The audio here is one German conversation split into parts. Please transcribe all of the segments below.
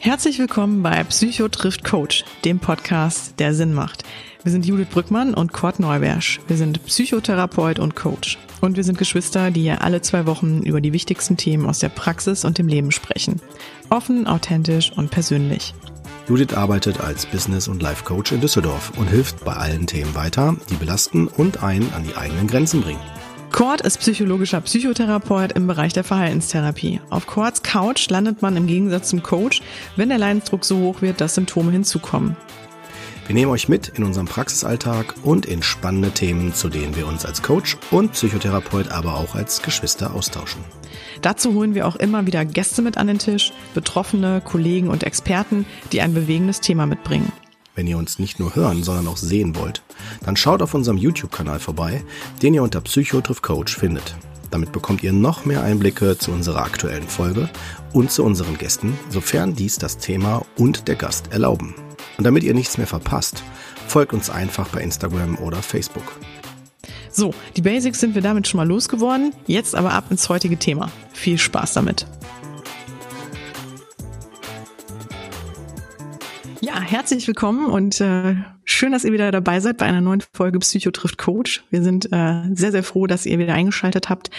Herzlich willkommen bei Psycho trifft Coach, dem Podcast, der Sinn macht. Wir sind Judith Brückmann und Kurt Neubersch. Wir sind Psychotherapeut und Coach. Und wir sind Geschwister, die hier alle zwei Wochen über die wichtigsten Themen aus der Praxis und dem Leben sprechen. Offen, authentisch und persönlich. Judith arbeitet als Business- und Life-Coach in Düsseldorf und hilft bei allen Themen weiter, die belasten und einen an die eigenen Grenzen bringen. Kurt ist psychologischer Psychotherapeut im Bereich der Verhaltenstherapie. Auf Kurts Couch landet man im Gegensatz zum Coach, wenn der Leidensdruck so hoch wird, dass Symptome hinzukommen. Wir nehmen euch mit in unserem Praxisalltag und in spannende Themen, zu denen wir uns als Coach und Psychotherapeut, aber auch als Geschwister austauschen. Dazu holen wir auch immer wieder Gäste mit an den Tisch, Betroffene, Kollegen und Experten, die ein bewegendes Thema mitbringen. Wenn ihr uns nicht nur hören, sondern auch sehen wollt, dann schaut auf unserem YouTube-Kanal vorbei, den ihr unter Psychotriff Coach findet. Damit bekommt ihr noch mehr Einblicke zu unserer aktuellen Folge und zu unseren Gästen, sofern dies das Thema und der Gast erlauben. Und damit ihr nichts mehr verpasst, folgt uns einfach bei Instagram oder Facebook. So, die Basics sind wir damit schon mal losgeworden. Jetzt aber ab ins heutige Thema. Viel Spaß damit. Ja, herzlich willkommen und äh, schön, dass ihr wieder dabei seid bei einer neuen Folge Psycho trifft Coach. Wir sind äh, sehr, sehr froh, dass ihr wieder eingeschaltet habt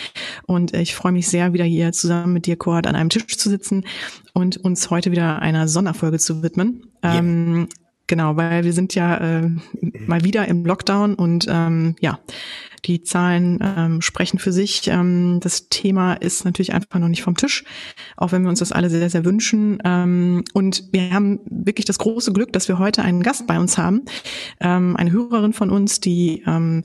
und äh, ich freue mich sehr, wieder hier zusammen mit dir, Kurt, an einem Tisch zu sitzen und uns heute wieder einer Sonderfolge zu widmen. Yeah. Ähm, Genau, weil wir sind ja äh, mal wieder im Lockdown und ähm, ja, die Zahlen ähm, sprechen für sich. Ähm, das Thema ist natürlich einfach noch nicht vom Tisch, auch wenn wir uns das alle sehr, sehr wünschen. Ähm, und wir haben wirklich das große Glück, dass wir heute einen Gast bei uns haben, ähm, eine Hörerin von uns, die ähm,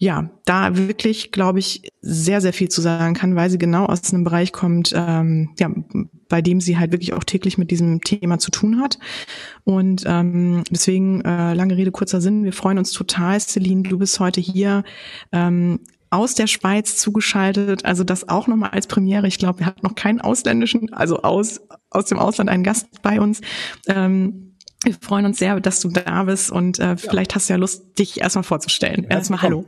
ja, da wirklich, glaube ich, sehr, sehr viel zu sagen kann, weil sie genau aus einem Bereich kommt, ähm, ja, bei dem sie halt wirklich auch täglich mit diesem Thema zu tun hat. Und ähm, deswegen, äh, lange Rede, kurzer Sinn, wir freuen uns total, Celine, du bist heute hier. Ähm, aus der Schweiz zugeschaltet, also das auch nochmal als Premiere. Ich glaube, wir hatten noch keinen ausländischen, also aus, aus dem Ausland einen Gast bei uns. Ähm, wir freuen uns sehr, dass du da bist und äh, vielleicht hast du ja Lust, dich erstmal vorzustellen. Ja, erstmal Hallo.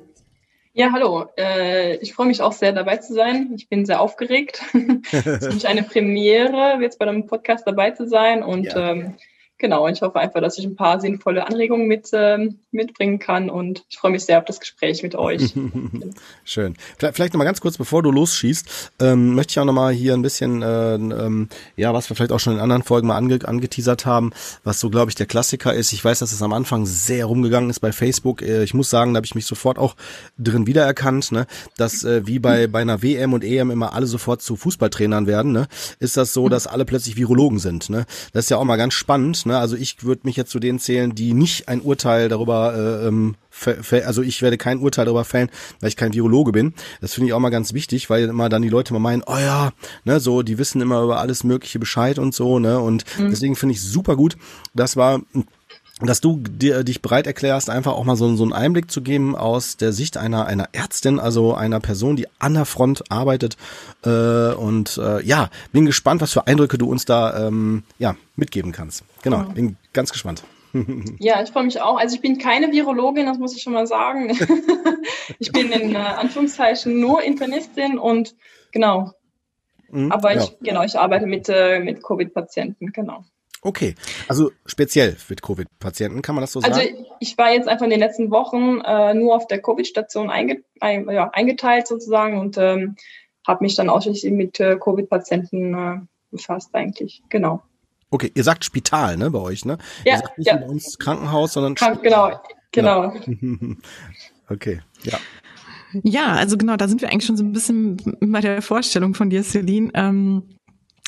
Ja, hallo. Äh, ich freue mich auch sehr dabei zu sein. Ich bin sehr aufgeregt. es ist für mich eine Premiere, jetzt bei einem Podcast dabei zu sein und ja. ähm, Genau, ich hoffe einfach, dass ich ein paar sinnvolle Anregungen mit, ähm, mitbringen kann und ich freue mich sehr auf das Gespräch mit euch. Schön. Vielleicht nochmal ganz kurz, bevor du losschießt, ähm, möchte ich auch nochmal hier ein bisschen, äh, ähm, ja, was wir vielleicht auch schon in anderen Folgen mal ange angeteasert haben, was so, glaube ich, der Klassiker ist. Ich weiß, dass es am Anfang sehr rumgegangen ist bei Facebook. Äh, ich muss sagen, da habe ich mich sofort auch drin wiedererkannt, ne? dass äh, wie bei, bei einer WM und EM immer alle sofort zu Fußballtrainern werden, ne? ist das so, dass alle plötzlich Virologen sind. Ne? Das ist ja auch mal ganz spannend, Ne? Also ich würde mich jetzt zu denen zählen, die nicht ein Urteil darüber, äh, ähm, also ich werde kein Urteil darüber fällen, weil ich kein Virologe bin. Das finde ich auch mal ganz wichtig, weil immer dann die Leute mal meinen, oh ja, ne, so, die wissen immer über alles Mögliche Bescheid und so, ne? Und mhm. deswegen finde ich super gut. Das war dass du dir, dich bereit erklärst, einfach auch mal so, so einen Einblick zu geben aus der Sicht einer, einer Ärztin, also einer Person, die an der Front arbeitet. Äh, und äh, ja, bin gespannt, was für Eindrücke du uns da ähm, ja, mitgeben kannst. Genau, oh. bin ganz gespannt. Ja, ich freue mich auch. Also ich bin keine Virologin, das muss ich schon mal sagen. ich bin in äh, Anführungszeichen nur Internistin und genau. Mhm, Aber ich, ja. genau, ich arbeite mit, äh, mit Covid-Patienten, genau. Okay, also speziell mit Covid-Patienten, kann man das so also sagen? Also ich war jetzt einfach in den letzten Wochen äh, nur auf der Covid-Station einge ein, ja, eingeteilt sozusagen und ähm, habe mich dann ausschließlich mit äh, Covid-Patienten äh, befasst eigentlich, genau. Okay, ihr sagt Spital, ne, bei euch, ne? Ja, ihr sagt nicht ja. bei uns Krankenhaus, sondern Krank Genau, genau. Ja. okay, ja. Ja, also genau, da sind wir eigentlich schon so ein bisschen bei der Vorstellung von dir, Celine. Ähm,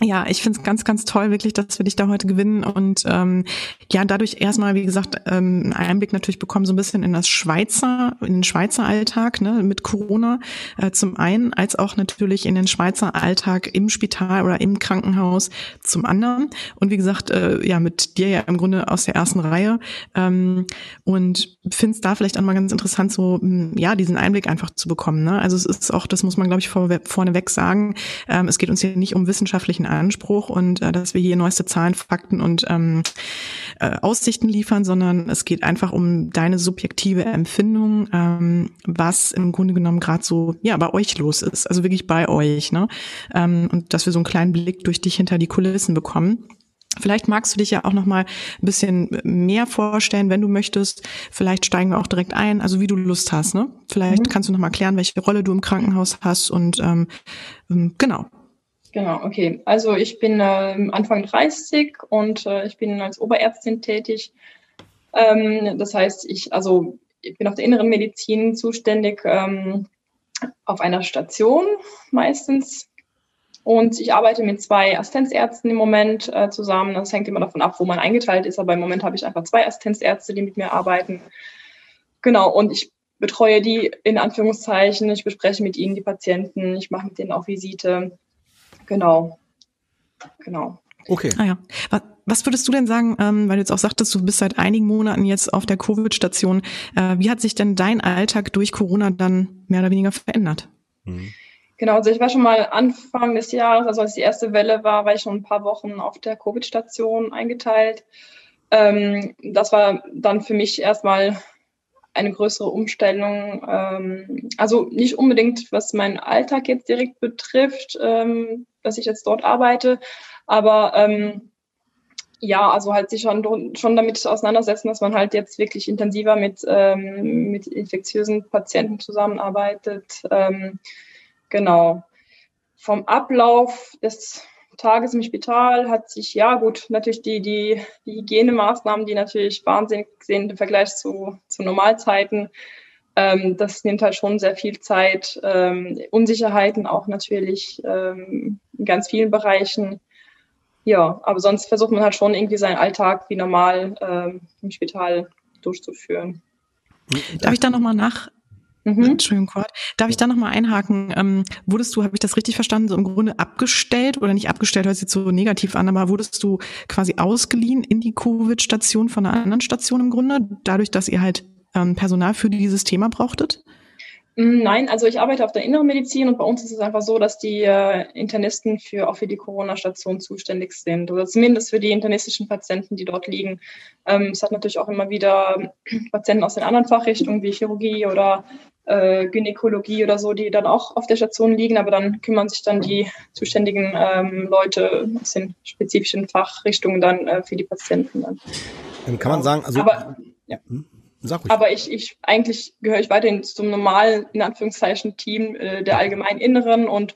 ja, ich finde es ganz, ganz toll, wirklich, dass wir dich da heute gewinnen und ähm, ja, dadurch erstmal, wie gesagt, ähm, einen Einblick natürlich bekommen, so ein bisschen in das Schweizer, in den Schweizer Alltag ne, mit Corona äh, zum einen, als auch natürlich in den Schweizer Alltag im Spital oder im Krankenhaus zum anderen. Und wie gesagt, äh, ja, mit dir ja im Grunde aus der ersten Reihe. Ähm, und finde es da vielleicht auch mal ganz interessant, so hm, ja, diesen Einblick einfach zu bekommen. Ne? Also es ist auch, das muss man, glaube ich, vor, vorneweg sagen, ähm, es geht uns hier nicht um wissenschaftlichen wissenschaftlichen Anspruch und äh, dass wir hier neueste Zahlen, Fakten und ähm, äh, Aussichten liefern, sondern es geht einfach um deine subjektive Empfindung, ähm, was im Grunde genommen gerade so ja bei euch los ist, also wirklich bei euch, ne? Ähm, und dass wir so einen kleinen Blick durch dich hinter die Kulissen bekommen. Vielleicht magst du dich ja auch noch mal ein bisschen mehr vorstellen, wenn du möchtest. Vielleicht steigen wir auch direkt ein, also wie du Lust hast. Ne? Vielleicht mhm. kannst du noch mal klären, welche Rolle du im Krankenhaus hast und ähm, ähm genau. Genau, okay. Also ich bin äh, Anfang 30 und äh, ich bin als Oberärztin tätig. Ähm, das heißt, ich also ich bin auf der inneren Medizin zuständig ähm, auf einer Station meistens und ich arbeite mit zwei Assistenzärzten im Moment äh, zusammen. Das hängt immer davon ab, wo man eingeteilt ist. Aber im Moment habe ich einfach zwei Assistenzärzte, die mit mir arbeiten. Genau. Und ich betreue die in Anführungszeichen. Ich bespreche mit ihnen die Patienten. Ich mache mit denen auch Visite. Genau. Genau. Okay. Ah ja. Was, würdest du denn sagen, ähm, weil du jetzt auch sagtest, du bist seit einigen Monaten jetzt auf der Covid-Station. Äh, wie hat sich denn dein Alltag durch Corona dann mehr oder weniger verändert? Mhm. Genau, also ich war schon mal Anfang des Jahres, also als die erste Welle war, war ich schon ein paar Wochen auf der Covid-Station eingeteilt. Ähm, das war dann für mich erstmal eine größere Umstellung. Ähm, also nicht unbedingt, was meinen Alltag jetzt direkt betrifft, ähm, dass ich jetzt dort arbeite, aber ähm, ja, also halt sich schon, schon damit auseinandersetzen, dass man halt jetzt wirklich intensiver mit, ähm, mit infektiösen Patienten zusammenarbeitet. Ähm, Genau. Vom Ablauf des Tages im Spital hat sich, ja gut, natürlich die, die, die Hygienemaßnahmen, die natürlich wahnsinnig sind im Vergleich zu, zu Normalzeiten. Ähm, das nimmt halt schon sehr viel Zeit. Ähm, Unsicherheiten auch natürlich ähm, in ganz vielen Bereichen. Ja, aber sonst versucht man halt schon irgendwie seinen Alltag wie normal ähm, im Spital durchzuführen. Darf ich da nochmal nach, Mhm. Entschuldigung, Kurt. Darf ich da nochmal einhaken? Ähm, wurdest du, habe ich das richtig verstanden, so im Grunde abgestellt oder nicht abgestellt, hört sich so negativ an, aber wurdest du quasi ausgeliehen in die Covid-Station von einer anderen Station im Grunde, dadurch, dass ihr halt ähm, Personal für dieses Thema brauchtet? Mm, nein, also ich arbeite auf der Inneren Medizin und bei uns ist es einfach so, dass die äh, Internisten für auch für die Corona-Station zuständig sind oder zumindest für die internistischen Patienten, die dort liegen. Ähm, es hat natürlich auch immer wieder Patienten aus den anderen Fachrichtungen wie Chirurgie oder äh, Gynäkologie oder so, die dann auch auf der Station liegen, aber dann kümmern sich dann die zuständigen ähm, Leute aus den spezifischen Fachrichtungen dann äh, für die Patienten. Dann. Dann kann man sagen, also aber, ja. Hm? Aber ich, ich eigentlich gehöre ich weiterhin zum normalen, in Anführungszeichen, Team äh, der allgemeinen Inneren und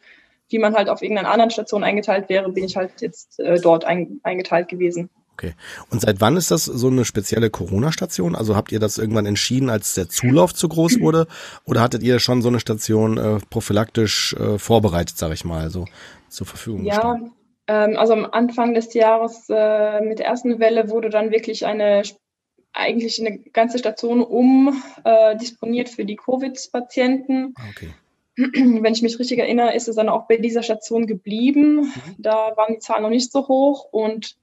wie man halt auf irgendeiner anderen Station eingeteilt wäre, bin ich halt jetzt äh, dort ein, eingeteilt gewesen. Okay. Und seit wann ist das so eine spezielle Corona-Station? Also habt ihr das irgendwann entschieden, als der Zulauf zu groß wurde? Oder hattet ihr schon so eine Station äh, prophylaktisch äh, vorbereitet, sage ich mal, so zur Verfügung Ja, ähm, also am Anfang des Jahres äh, mit der ersten Welle wurde dann wirklich eine eigentlich eine ganze Station um äh, disponiert für die Covid-Patienten. Ah, okay. Wenn ich mich richtig erinnere, ist es dann auch bei dieser Station geblieben. Mhm. Da waren die Zahlen noch nicht so hoch und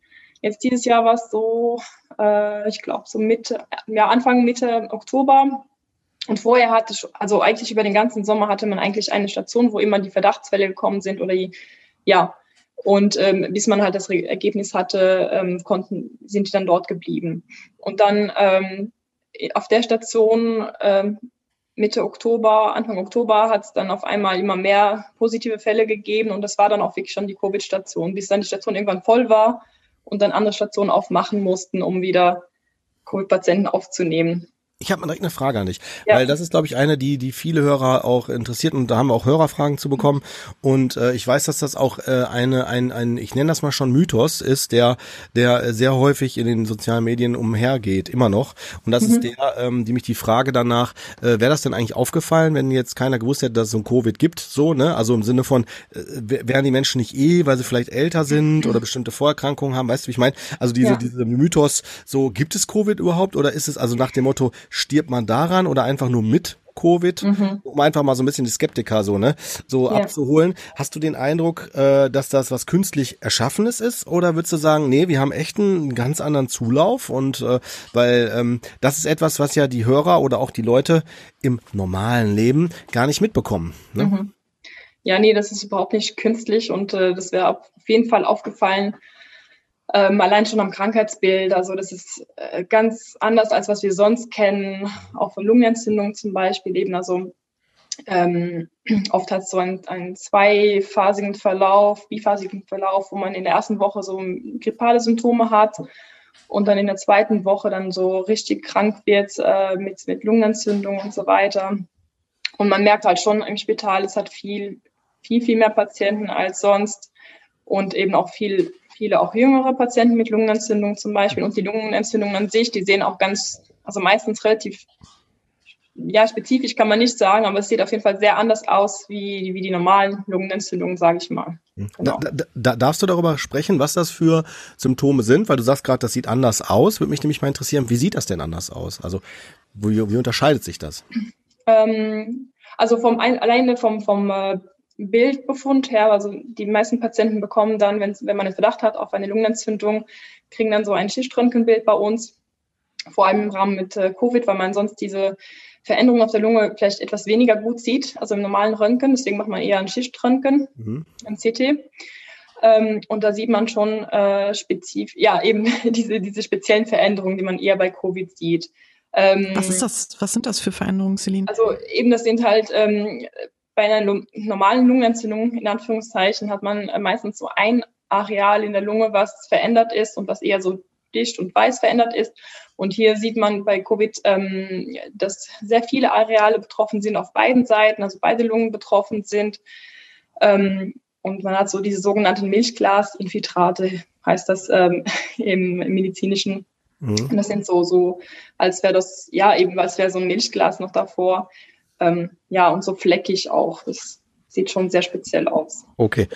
Jetzt dieses Jahr war es so, äh, ich glaube, so Mitte, ja, Anfang, Mitte Oktober. Und vorher hatte, also eigentlich über den ganzen Sommer hatte man eigentlich eine Station, wo immer die Verdachtsfälle gekommen sind oder die, ja. Und ähm, bis man halt das Ergebnis hatte, ähm, konnten, sind die dann dort geblieben. Und dann ähm, auf der Station ähm, Mitte Oktober, Anfang Oktober hat es dann auf einmal immer mehr positive Fälle gegeben und das war dann auch wirklich schon die Covid-Station. Bis dann die Station irgendwann voll war, und dann andere Stationen aufmachen mussten, um wieder Covid-Patienten aufzunehmen. Ich habe mal direkt eine Frage an dich, ja. weil das ist, glaube ich, eine, die die viele Hörer auch interessiert und da haben wir auch Hörerfragen zu bekommen und äh, ich weiß, dass das auch äh, eine ein ein ich nenne das mal schon Mythos ist, der der sehr häufig in den sozialen Medien umhergeht, immer noch und das mhm. ist der, ähm, die mich die Frage danach, äh, wäre das denn eigentlich aufgefallen, wenn jetzt keiner gewusst hätte, dass es so ein Covid gibt, so ne, also im Sinne von äh, wären die Menschen nicht eh, weil sie vielleicht älter sind oder bestimmte Vorerkrankungen haben, weißt du, wie ich meine? Also diese ja. diese Mythos, so gibt es Covid überhaupt oder ist es also nach dem Motto stirbt man daran oder einfach nur mit Covid, mhm. um einfach mal so ein bisschen die Skeptiker so, ne, so ja. abzuholen. Hast du den Eindruck, äh, dass das was künstlich Erschaffenes ist? Oder würdest du sagen, nee, wir haben echt einen ganz anderen Zulauf und äh, weil ähm, das ist etwas, was ja die Hörer oder auch die Leute im normalen Leben gar nicht mitbekommen. Ne? Mhm. Ja, nee, das ist überhaupt nicht künstlich und äh, das wäre auf jeden Fall aufgefallen, ähm, allein schon am Krankheitsbild. Also das ist äh, ganz anders, als was wir sonst kennen, auch von Lungenentzündung zum Beispiel eben. Also ähm, oft hat es so einen, einen zweiphasigen Verlauf, biphasigen Verlauf, wo man in der ersten Woche so grippale Symptome hat und dann in der zweiten Woche dann so richtig krank wird äh, mit, mit Lungenentzündung und so weiter. Und man merkt halt schon im Spital, es hat viel, viel, viel mehr Patienten als sonst und eben auch viel, viele auch jüngere Patienten mit Lungenentzündung zum Beispiel. Und die Lungenentzündungen an sich, die sehen auch ganz, also meistens relativ ja, spezifisch kann man nicht sagen, aber es sieht auf jeden Fall sehr anders aus wie, wie die normalen Lungenentzündungen, sage ich mal. Hm. Genau. Da, da, da, darfst du darüber sprechen, was das für Symptome sind? Weil du sagst gerade, das sieht anders aus. Würde mich nämlich mal interessieren, wie sieht das denn anders aus? Also wie, wie unterscheidet sich das? Ähm, also vom alleine vom, vom äh, Bildbefund her, also die meisten Patienten bekommen dann, wenn, wenn man einen Verdacht hat auf eine Lungenentzündung, kriegen dann so ein Schichtröntgenbild bei uns, vor allem im Rahmen mit äh, Covid, weil man sonst diese Veränderung auf der Lunge vielleicht etwas weniger gut sieht, also im normalen Röntgen. Deswegen macht man eher ein Schichtröntgen, mhm. ein CT. Ähm, und da sieht man schon äh, spezifisch, ja, eben diese, diese speziellen Veränderungen, die man eher bei Covid sieht. Ähm, was ist das? Was sind das für Veränderungen, Celine? Also eben, das sind halt ähm, bei einer normalen Lungenentzündung, in Anführungszeichen, hat man äh, meistens so ein Areal in der Lunge, was verändert ist und was eher so dicht und weiß verändert ist. Und hier sieht man bei Covid, ähm, dass sehr viele Areale betroffen sind auf beiden Seiten, also beide Lungen betroffen sind. Ähm, und man hat so diese sogenannten Milchglasinfiltrate, heißt das ähm, im, im medizinischen. Mhm. Und das sind so, so, als wäre das, ja, eben als wäre so ein Milchglas noch davor. Ähm, ja, und so fleckig auch. Das sieht schon sehr speziell aus. Okay.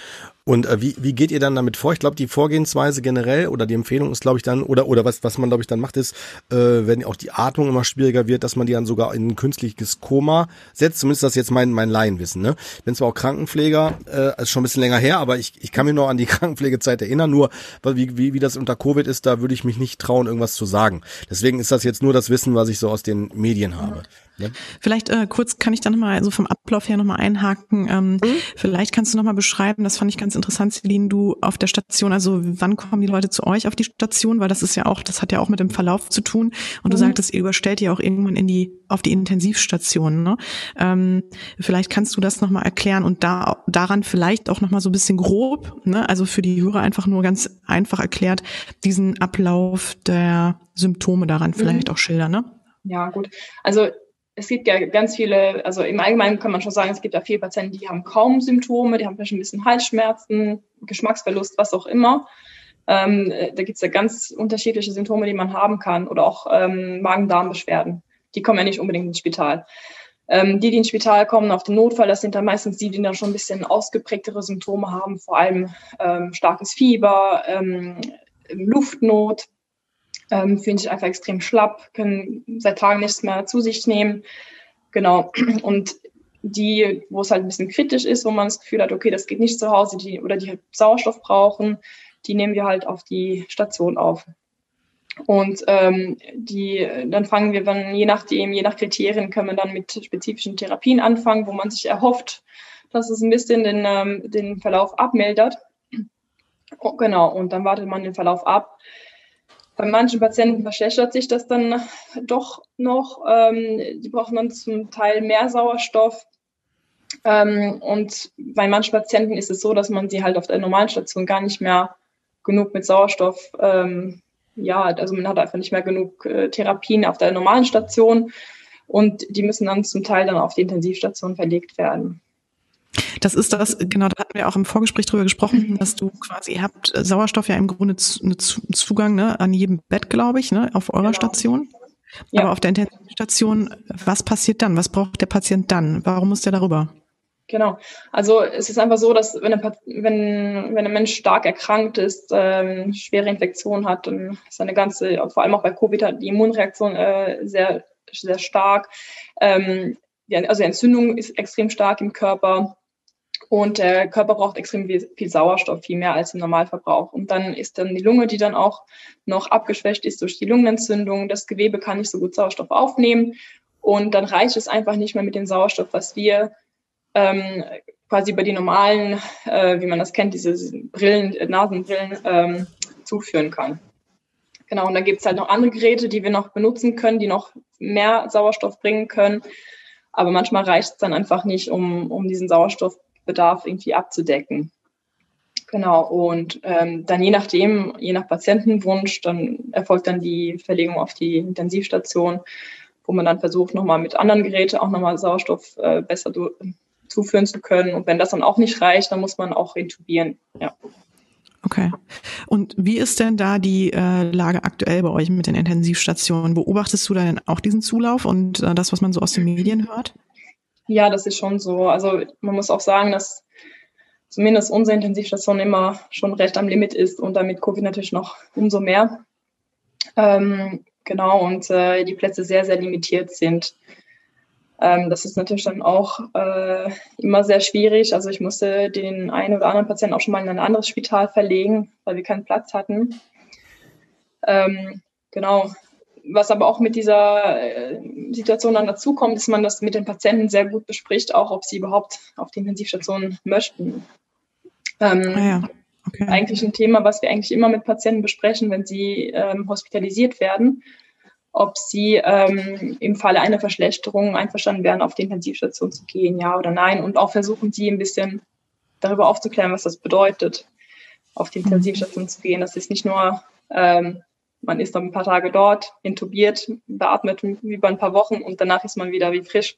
Und äh, wie, wie geht ihr dann damit vor? Ich glaube, die Vorgehensweise generell oder die Empfehlung ist, glaube ich, dann, oder, oder was, was man, glaube ich, dann macht, ist, äh, wenn auch die Atmung immer schwieriger wird, dass man die dann sogar in ein künstliches Koma setzt. Zumindest das jetzt mein, mein Laienwissen. Ne? Bin zwar auch Krankenpfleger, äh, ist schon ein bisschen länger her, aber ich, ich kann mich noch an die Krankenpflegezeit erinnern. Nur wie, wie, wie das unter Covid ist, da würde ich mich nicht trauen, irgendwas zu sagen. Deswegen ist das jetzt nur das Wissen, was ich so aus den Medien habe. Ne? Vielleicht äh, kurz kann ich da nochmal, also vom Ablauf her nochmal einhaken. Ähm, mhm. Vielleicht kannst du nochmal beschreiben, das fand ich ganz interessant, Celine, du auf der Station, also wann kommen die Leute zu euch auf die Station? Weil das ist ja auch, das hat ja auch mit dem Verlauf zu tun. Und du mhm. sagtest, ihr überstellt ja auch irgendwann in die, auf die Intensivstation. Ne? Ähm, vielleicht kannst du das nochmal erklären und da daran vielleicht auch nochmal so ein bisschen grob, ne? also für die Hörer einfach nur ganz einfach erklärt, diesen Ablauf der Symptome daran vielleicht mhm. auch schildern. Ne? Ja, gut. Also es gibt ja ganz viele, also im Allgemeinen kann man schon sagen, es gibt ja viele Patienten, die haben kaum Symptome, die haben vielleicht ein bisschen Halsschmerzen, Geschmacksverlust, was auch immer. Ähm, da gibt es ja ganz unterschiedliche Symptome, die man haben kann oder auch ähm, Magen-Darm-Beschwerden. Die kommen ja nicht unbedingt ins Spital. Ähm, die, die ins Spital kommen auf den Notfall, das sind dann meistens die, die dann schon ein bisschen ausgeprägtere Symptome haben, vor allem ähm, starkes Fieber, ähm, Luftnot, ähm, fühlen sich einfach extrem schlapp, können seit Tagen nichts mehr zu sich nehmen. Genau. Und die, wo es halt ein bisschen kritisch ist, wo man das Gefühl hat, okay, das geht nicht zu Hause, die, oder die halt Sauerstoff brauchen, die nehmen wir halt auf die Station auf. Und ähm, die, dann fangen wir dann, je nachdem, je nach Kriterien, können wir dann mit spezifischen Therapien anfangen, wo man sich erhofft, dass es ein bisschen den, ähm, den Verlauf abmildert. Oh, genau, und dann wartet man den Verlauf ab. Bei manchen Patienten verschlechtert sich das dann doch noch. Ähm, die brauchen dann zum Teil mehr Sauerstoff. Ähm, und bei manchen Patienten ist es so, dass man sie halt auf der normalen Station gar nicht mehr genug mit Sauerstoff, ähm, ja, also man hat einfach nicht mehr genug äh, Therapien auf der normalen Station und die müssen dann zum Teil dann auf die Intensivstation verlegt werden. Das ist das, genau, da hatten wir auch im Vorgespräch drüber gesprochen, mhm. dass du quasi, ihr habt Sauerstoff ja im Grunde einen Zugang ne, an jedem Bett, glaube ich, ne, auf eurer genau. Station. Ja. Aber auf der Intensivstation, was passiert dann? Was braucht der Patient dann? Warum muss der darüber? Genau. Also es ist einfach so, dass wenn, ein, wenn, wenn ein Mensch stark erkrankt ist, ähm, schwere Infektion hat, dann ist eine ganze, vor allem auch bei Covid, hat die Immunreaktion äh, sehr, sehr stark. Ähm, die, also die Entzündung ist extrem stark im Körper. Und der Körper braucht extrem viel, Sauerstoff, viel mehr als im Normalverbrauch. Und dann ist dann die Lunge, die dann auch noch abgeschwächt ist durch die Lungenentzündung. Das Gewebe kann nicht so gut Sauerstoff aufnehmen. Und dann reicht es einfach nicht mehr mit dem Sauerstoff, was wir ähm, quasi über die normalen, äh, wie man das kennt, diese Brillen, Nasenbrillen ähm, zuführen kann. Genau, und dann gibt es halt noch andere Geräte, die wir noch benutzen können, die noch mehr Sauerstoff bringen können. Aber manchmal reicht es dann einfach nicht, um, um diesen Sauerstoffbedarf irgendwie abzudecken. Genau, und ähm, dann je nachdem, je nach Patientenwunsch, dann erfolgt dann die Verlegung auf die Intensivstation, wo man dann versucht, nochmal mit anderen Geräten auch nochmal Sauerstoff äh, besser zuführen zu können. Und wenn das dann auch nicht reicht, dann muss man auch intubieren. Ja. Okay. Und wie ist denn da die äh, Lage aktuell bei euch mit den Intensivstationen? Beobachtest du da denn auch diesen Zulauf und äh, das, was man so aus den Medien hört? Ja, das ist schon so. Also man muss auch sagen, dass zumindest unsere Intensivstation immer schon recht am Limit ist und damit Covid natürlich noch umso mehr. Ähm, genau, und äh, die Plätze sehr, sehr limitiert sind. Ähm, das ist natürlich dann auch äh, immer sehr schwierig. Also ich musste den einen oder anderen Patienten auch schon mal in ein anderes Spital verlegen, weil wir keinen Platz hatten. Ähm, genau. Was aber auch mit dieser äh, Situation dann dazukommt, ist man das mit den Patienten sehr gut bespricht, auch ob sie überhaupt auf die Intensivstation möchten. Ähm, ah ja. okay. Eigentlich ein Thema, was wir eigentlich immer mit Patienten besprechen, wenn sie ähm, hospitalisiert werden ob sie ähm, im Falle einer Verschlechterung einverstanden wären, auf die Intensivstation zu gehen, ja oder nein. Und auch versuchen sie ein bisschen darüber aufzuklären, was das bedeutet, auf die Intensivstation zu gehen. Das ist nicht nur, ähm, man ist dann ein paar Tage dort, intubiert, beatmet über ein paar Wochen und danach ist man wieder wie frisch.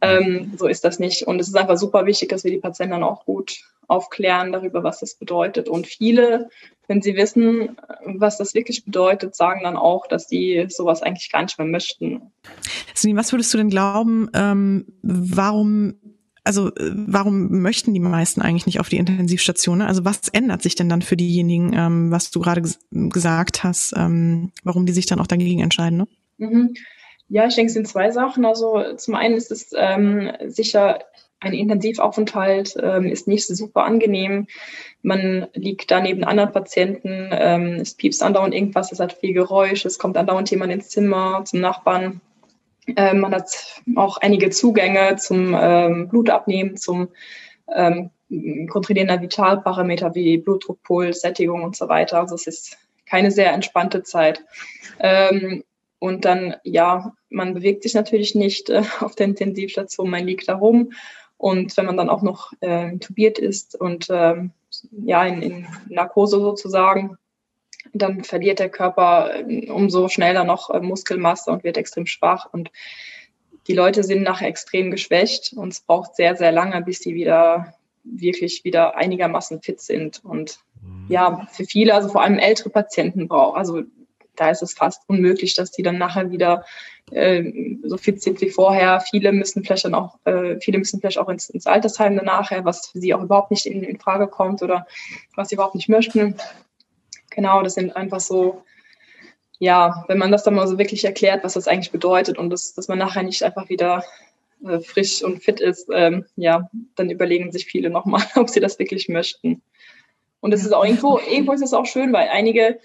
Ähm, so ist das nicht. Und es ist einfach super wichtig, dass wir die Patienten dann auch gut aufklären darüber, was das bedeutet. Und viele, wenn sie wissen, was das wirklich bedeutet, sagen dann auch, dass sie sowas eigentlich gar nicht mehr möchten. Sini, was würdest du denn glauben, ähm, warum also warum möchten die meisten eigentlich nicht auf die Intensivstation? Also was ändert sich denn dann für diejenigen, ähm, was du gerade gesagt hast, ähm, warum die sich dann auch dagegen entscheiden? Ne? Mhm. Ja, ich denke, es sind zwei Sachen. Also zum einen ist es ähm, sicher ein Intensivaufenthalt ähm, ist nicht super angenehm. Man liegt da neben anderen Patienten, ähm, es piepst andauernd irgendwas, es hat viel Geräusch, es kommt andauernd jemand ins Zimmer zum Nachbarn. Ähm, man hat auch einige Zugänge zum ähm, Blutabnehmen, zum ähm, Kontrollieren der Vitalparameter wie Blutdruck, Puls, Sättigung und so weiter. Also es ist keine sehr entspannte Zeit. Ähm, und dann, ja, man bewegt sich natürlich nicht äh, auf der Intensivstation, man liegt da rum und wenn man dann auch noch äh, intubiert ist und ähm, ja, in, in Narkose sozusagen, dann verliert der Körper äh, umso schneller noch äh, Muskelmasse und wird extrem schwach. Und die Leute sind nachher extrem geschwächt und es braucht sehr, sehr lange, bis sie wieder wirklich wieder einigermaßen fit sind. Und mhm. ja, für viele, also vor allem ältere Patienten brauchen, also da ist es fast unmöglich, dass die dann nachher wieder äh, so fit sind wie vorher. Viele müssen vielleicht dann auch, äh, viele müssen vielleicht auch ins, ins Altersheim danach, was für sie auch überhaupt nicht in, in Frage kommt oder was sie überhaupt nicht möchten. Genau, das sind einfach so, ja, wenn man das dann mal so wirklich erklärt, was das eigentlich bedeutet und das, dass man nachher nicht einfach wieder äh, frisch und fit ist, ähm, ja, dann überlegen sich viele nochmal, ob sie das wirklich möchten. Und es ist auch irgendwo, irgendwo ist es auch schön, weil einige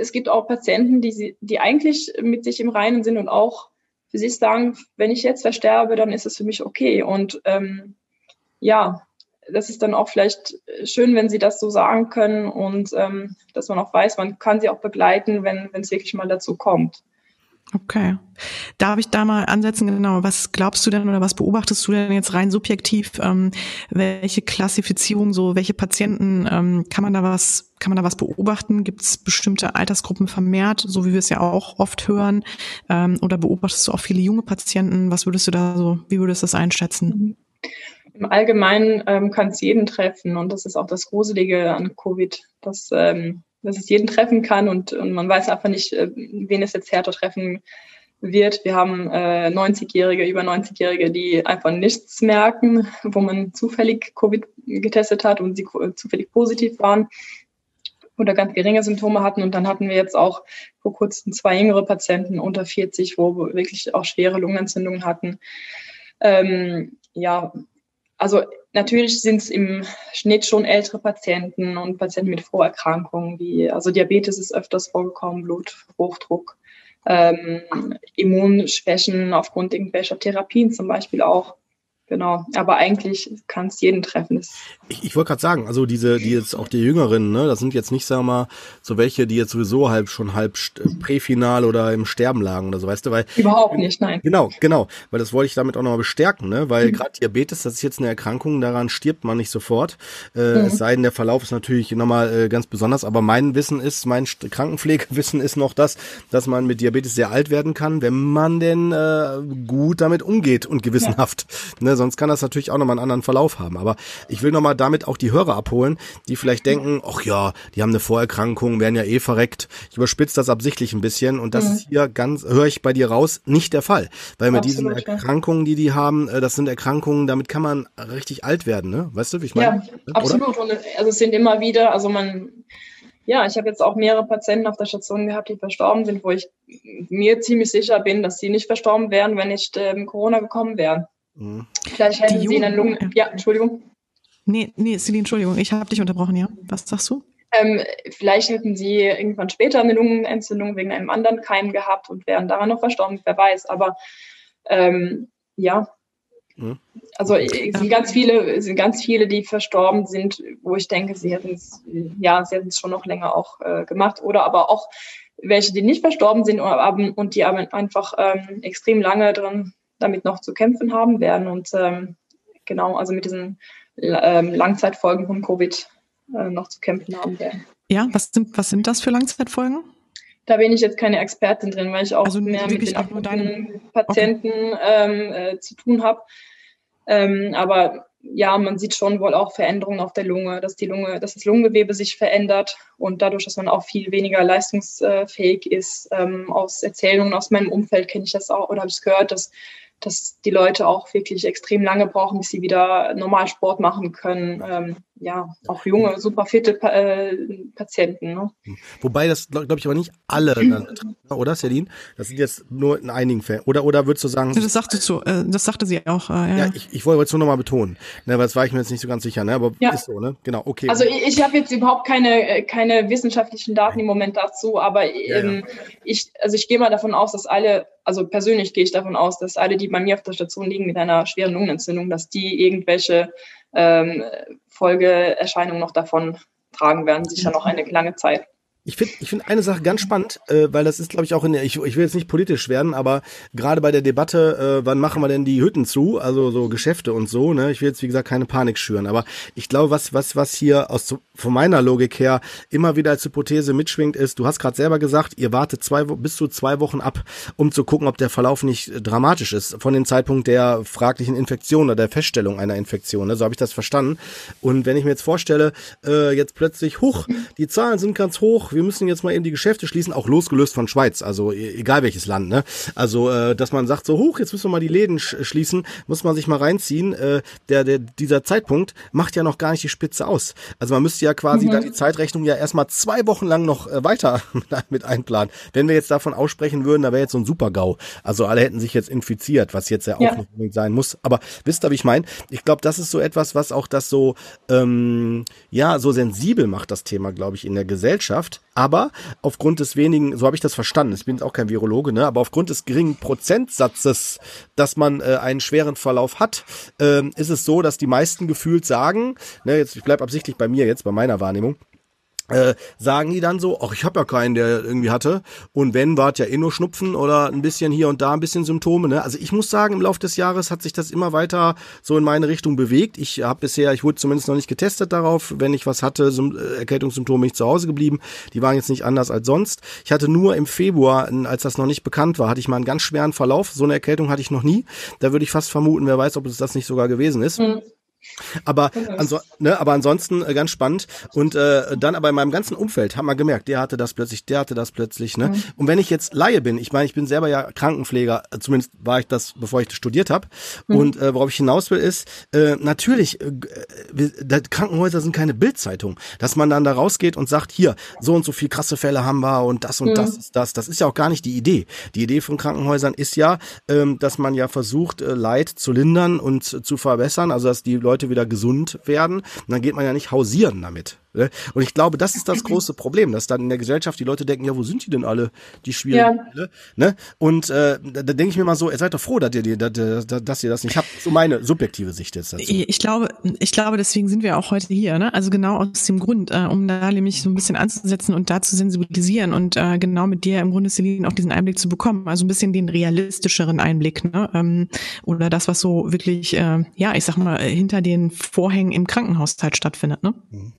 es gibt auch Patienten, die, die eigentlich mit sich im Reinen sind und auch für sich sagen, wenn ich jetzt versterbe, dann ist es für mich okay. Und ähm, ja, das ist dann auch vielleicht schön, wenn sie das so sagen können und ähm, dass man auch weiß, man kann sie auch begleiten, wenn es wirklich mal dazu kommt. Okay. Darf ich da mal ansetzen, genau, was glaubst du denn oder was beobachtest du denn jetzt rein subjektiv, ähm, welche Klassifizierung, so welche Patienten, ähm, kann man da was, kann man da was beobachten? Gibt es bestimmte Altersgruppen vermehrt, so wie wir es ja auch oft hören? Ähm, oder beobachtest du auch viele junge Patienten? Was würdest du da so, wie würdest du das einschätzen? Mhm. Im Allgemeinen ähm, kann es jeden treffen und das ist auch das Gruselige an Covid, dass ähm, dass es jeden treffen kann und, und man weiß einfach nicht, äh, wen es jetzt härter treffen wird. Wir haben äh, 90-Jährige, über 90-Jährige, die einfach nichts merken, wo man zufällig Covid getestet hat und sie zufällig positiv waren oder ganz geringe Symptome hatten. Und dann hatten wir jetzt auch vor kurzem zwei jüngere Patienten unter 40, wo wir wirklich auch schwere Lungenentzündungen hatten. Ähm, ja, also natürlich sind es im Schnitt schon ältere Patienten und Patienten mit Vorerkrankungen, wie also Diabetes ist öfters vorgekommen, Bluthochdruck, ähm, Immunschwächen aufgrund irgendwelcher Therapien zum Beispiel auch. Genau, aber eigentlich kann es jeden treffen. Ich, ich wollte gerade sagen, also diese, die jetzt auch die Jüngeren, ne, das sind jetzt nicht, sagen wir mal, so welche, die jetzt sowieso halb schon halb Präfinal oder im Sterben lagen oder so, weißt du, weil überhaupt nicht, nein. Genau, genau, weil das wollte ich damit auch nochmal bestärken, ne, weil mhm. gerade Diabetes, das ist jetzt eine Erkrankung, daran stirbt man nicht sofort. Äh, mhm. Es sei denn, der Verlauf ist natürlich nochmal äh, ganz besonders, aber mein Wissen ist, mein Krankenpflegewissen ist noch das, dass man mit Diabetes sehr alt werden kann, wenn man denn äh, gut damit umgeht und gewissenhaft. Ja. Ne, sonst kann das natürlich auch nochmal einen anderen Verlauf haben. Aber ich will nochmal damit auch die Hörer abholen, die vielleicht denken, ach ja, die haben eine Vorerkrankung, werden ja eh verreckt. Ich überspitze das absichtlich ein bisschen und das mhm. ist hier ganz, höre ich bei dir raus, nicht der Fall. Weil mit Absolut, diesen Erkrankungen, die die haben, äh, das sind Erkrankungen, damit kann man richtig alt werden, ne? Weißt du, wie ich meine? Ja, absolut. Und also es sind immer wieder, also man, ja, ich habe jetzt auch mehrere Patienten auf der Station gehabt, die verstorben sind, wo ich mir ziemlich sicher bin, dass sie nicht verstorben wären, wenn nicht ähm, Corona gekommen wäre. Mhm. Vielleicht hätten Sie eine Lungen. Ja, Entschuldigung. Nee, nee, Celine, Entschuldigung, ich habe dich unterbrochen, ja. Was sagst du? Ähm, vielleicht hätten sie irgendwann später eine Lungenentzündung wegen einem anderen Keim gehabt und wären daran noch verstorben, wer weiß. Aber ähm, ja, mhm. also es sind ganz viele, es sind ganz viele, die verstorben sind, wo ich denke, sie hätten es, ja, sie hätten es schon noch länger auch äh, gemacht. Oder aber auch welche, die nicht verstorben sind und die aber einfach ähm, extrem lange drin damit noch zu kämpfen haben werden und ähm, genau, also mit diesen ähm, Langzeitfolgen von Covid äh, noch zu kämpfen haben werden. Ja, was sind, was sind das für Langzeitfolgen? Da bin ich jetzt keine Expertin drin, weil ich auch also mehr mit den akuten Patienten okay. ähm, äh, zu tun habe. Ähm, aber ja, man sieht schon wohl auch Veränderungen auf der Lunge, dass die Lunge, dass das Lungengewebe sich verändert und dadurch, dass man auch viel weniger leistungsfähig ist. Ähm, aus Erzählungen aus meinem Umfeld kenne ich das auch oder habe ich es gehört, dass dass die Leute auch wirklich extrem lange brauchen, bis sie wieder normal Sport machen können. Ähm, ja, auch junge, super fitte äh, Patienten. Ne? Wobei das, glaube glaub ich, aber nicht alle, dann, oder Celine? Das sind jetzt nur in einigen Fällen. Oder, oder würdest du sagen... Das sagte, so, äh, das sagte sie auch. Äh, ja, ja ich, ich wollte es nur nochmal betonen, ne, weil das war ich mir jetzt nicht so ganz sicher, ne? aber ja. ist so, ne? Genau, okay. Also ich, ich habe jetzt überhaupt keine, äh, keine wissenschaftlichen Daten im Moment dazu, aber ähm, ja, ich, also ich gehe mal davon aus, dass alle also persönlich gehe ich davon aus, dass alle, die bei mir auf der Station liegen mit einer schweren Lungenentzündung, dass die irgendwelche ähm, Folgeerscheinungen noch davon tragen werden, sicher noch eine lange Zeit. Ich finde ich finde eine Sache ganz spannend, äh, weil das ist, glaube ich, auch in der, ich, ich will jetzt nicht politisch werden, aber gerade bei der Debatte, äh, wann machen wir denn die Hütten zu, also so Geschäfte und so, ne? Ich will jetzt, wie gesagt, keine Panik schüren, aber ich glaube, was, was, was hier aus von meiner Logik her immer wieder als Hypothese mitschwingt, ist, du hast gerade selber gesagt, ihr wartet zwei bis zu zwei Wochen ab, um zu gucken, ob der Verlauf nicht dramatisch ist, von dem Zeitpunkt der fraglichen Infektion oder der Feststellung einer Infektion. Ne? So habe ich das verstanden. Und wenn ich mir jetzt vorstelle, äh, jetzt plötzlich, huch, die Zahlen sind ganz hoch, wir müssen jetzt mal eben die Geschäfte schließen, auch losgelöst von Schweiz, also e-, egal welches Land, ne? Also, äh, dass man sagt, so hoch, jetzt müssen wir mal die Läden sch schließen, muss man sich mal reinziehen. Äh, der, der, dieser Zeitpunkt macht ja noch gar nicht die Spitze aus. Also man müsste ja quasi mhm. dann die Zeitrechnung ja erstmal zwei Wochen lang noch äh, weiter mit einplanen. Wenn wir jetzt davon aussprechen würden, da wäre jetzt so ein Super-GAU. Also alle hätten sich jetzt infiziert, was jetzt ja auch ja. nicht unbedingt sein muss. Aber wisst ihr, wie ich meine? Ich glaube, das ist so etwas, was auch das so, ähm, ja, so sensibel macht, das Thema, glaube ich, in der Gesellschaft. Aber aufgrund des wenigen, so habe ich das verstanden, ich bin jetzt auch kein Virologe, ne, aber aufgrund des geringen Prozentsatzes, dass man äh, einen schweren Verlauf hat, äh, ist es so, dass die meisten gefühlt sagen, ne, jetzt ich bleib absichtlich bei mir jetzt, bei meiner Wahrnehmung, äh, sagen die dann so, ach, ich habe ja keinen, der irgendwie hatte. Und wenn, war es ja eh nur Schnupfen oder ein bisschen hier und da ein bisschen Symptome. Ne? Also ich muss sagen, im Laufe des Jahres hat sich das immer weiter so in meine Richtung bewegt. Ich habe bisher, ich wurde zumindest noch nicht getestet darauf. Wenn ich was hatte, äh, Erkältungssymptome, bin ich zu Hause geblieben. Die waren jetzt nicht anders als sonst. Ich hatte nur im Februar, als das noch nicht bekannt war, hatte ich mal einen ganz schweren Verlauf. So eine Erkältung hatte ich noch nie. Da würde ich fast vermuten, wer weiß, ob es das nicht sogar gewesen ist. Mhm. Aber, anso ne, aber ansonsten äh, ganz spannend. Und äh, dann aber in meinem ganzen Umfeld haben wir gemerkt, der hatte das plötzlich, der hatte das plötzlich. Ne? Mhm. Und wenn ich jetzt Laie bin, ich meine, ich bin selber ja Krankenpfleger, äh, zumindest war ich das, bevor ich das studiert habe. Mhm. Und äh, worauf ich hinaus will, ist, äh, natürlich, äh, wir, Krankenhäuser sind keine Bildzeitung, dass man dann da rausgeht und sagt, hier, so und so viel krasse Fälle haben wir und das und mhm. das ist das. Das ist ja auch gar nicht die Idee. Die Idee von Krankenhäusern ist ja, ähm, dass man ja versucht, äh, Leid zu lindern und zu verbessern, also dass die Leute wieder gesund werden. Und dann geht man ja nicht hausieren damit. Ne? Und ich glaube, das ist das große Problem, dass dann in der Gesellschaft die Leute denken, ja, wo sind die denn alle, die schwierigen ja. Ne? Und äh, da, da denke ich mir mal so, ihr seid doch froh, dass ihr, dass, dass ihr das nicht habt. So meine subjektive Sicht jetzt dazu. Ich glaube, ich glaube, deswegen sind wir auch heute hier. Ne? Also genau aus dem Grund, äh, um da nämlich so ein bisschen anzusetzen und da zu sensibilisieren und äh, genau mit dir im Grunde, Celine, auch diesen Einblick zu bekommen. Also ein bisschen den realistischeren Einblick. Ne? Ähm, oder das, was so wirklich, äh, ja, ich sag mal, hinter den Vorhängen im Krankenhauszeit stattfindet. Ne? Mhm.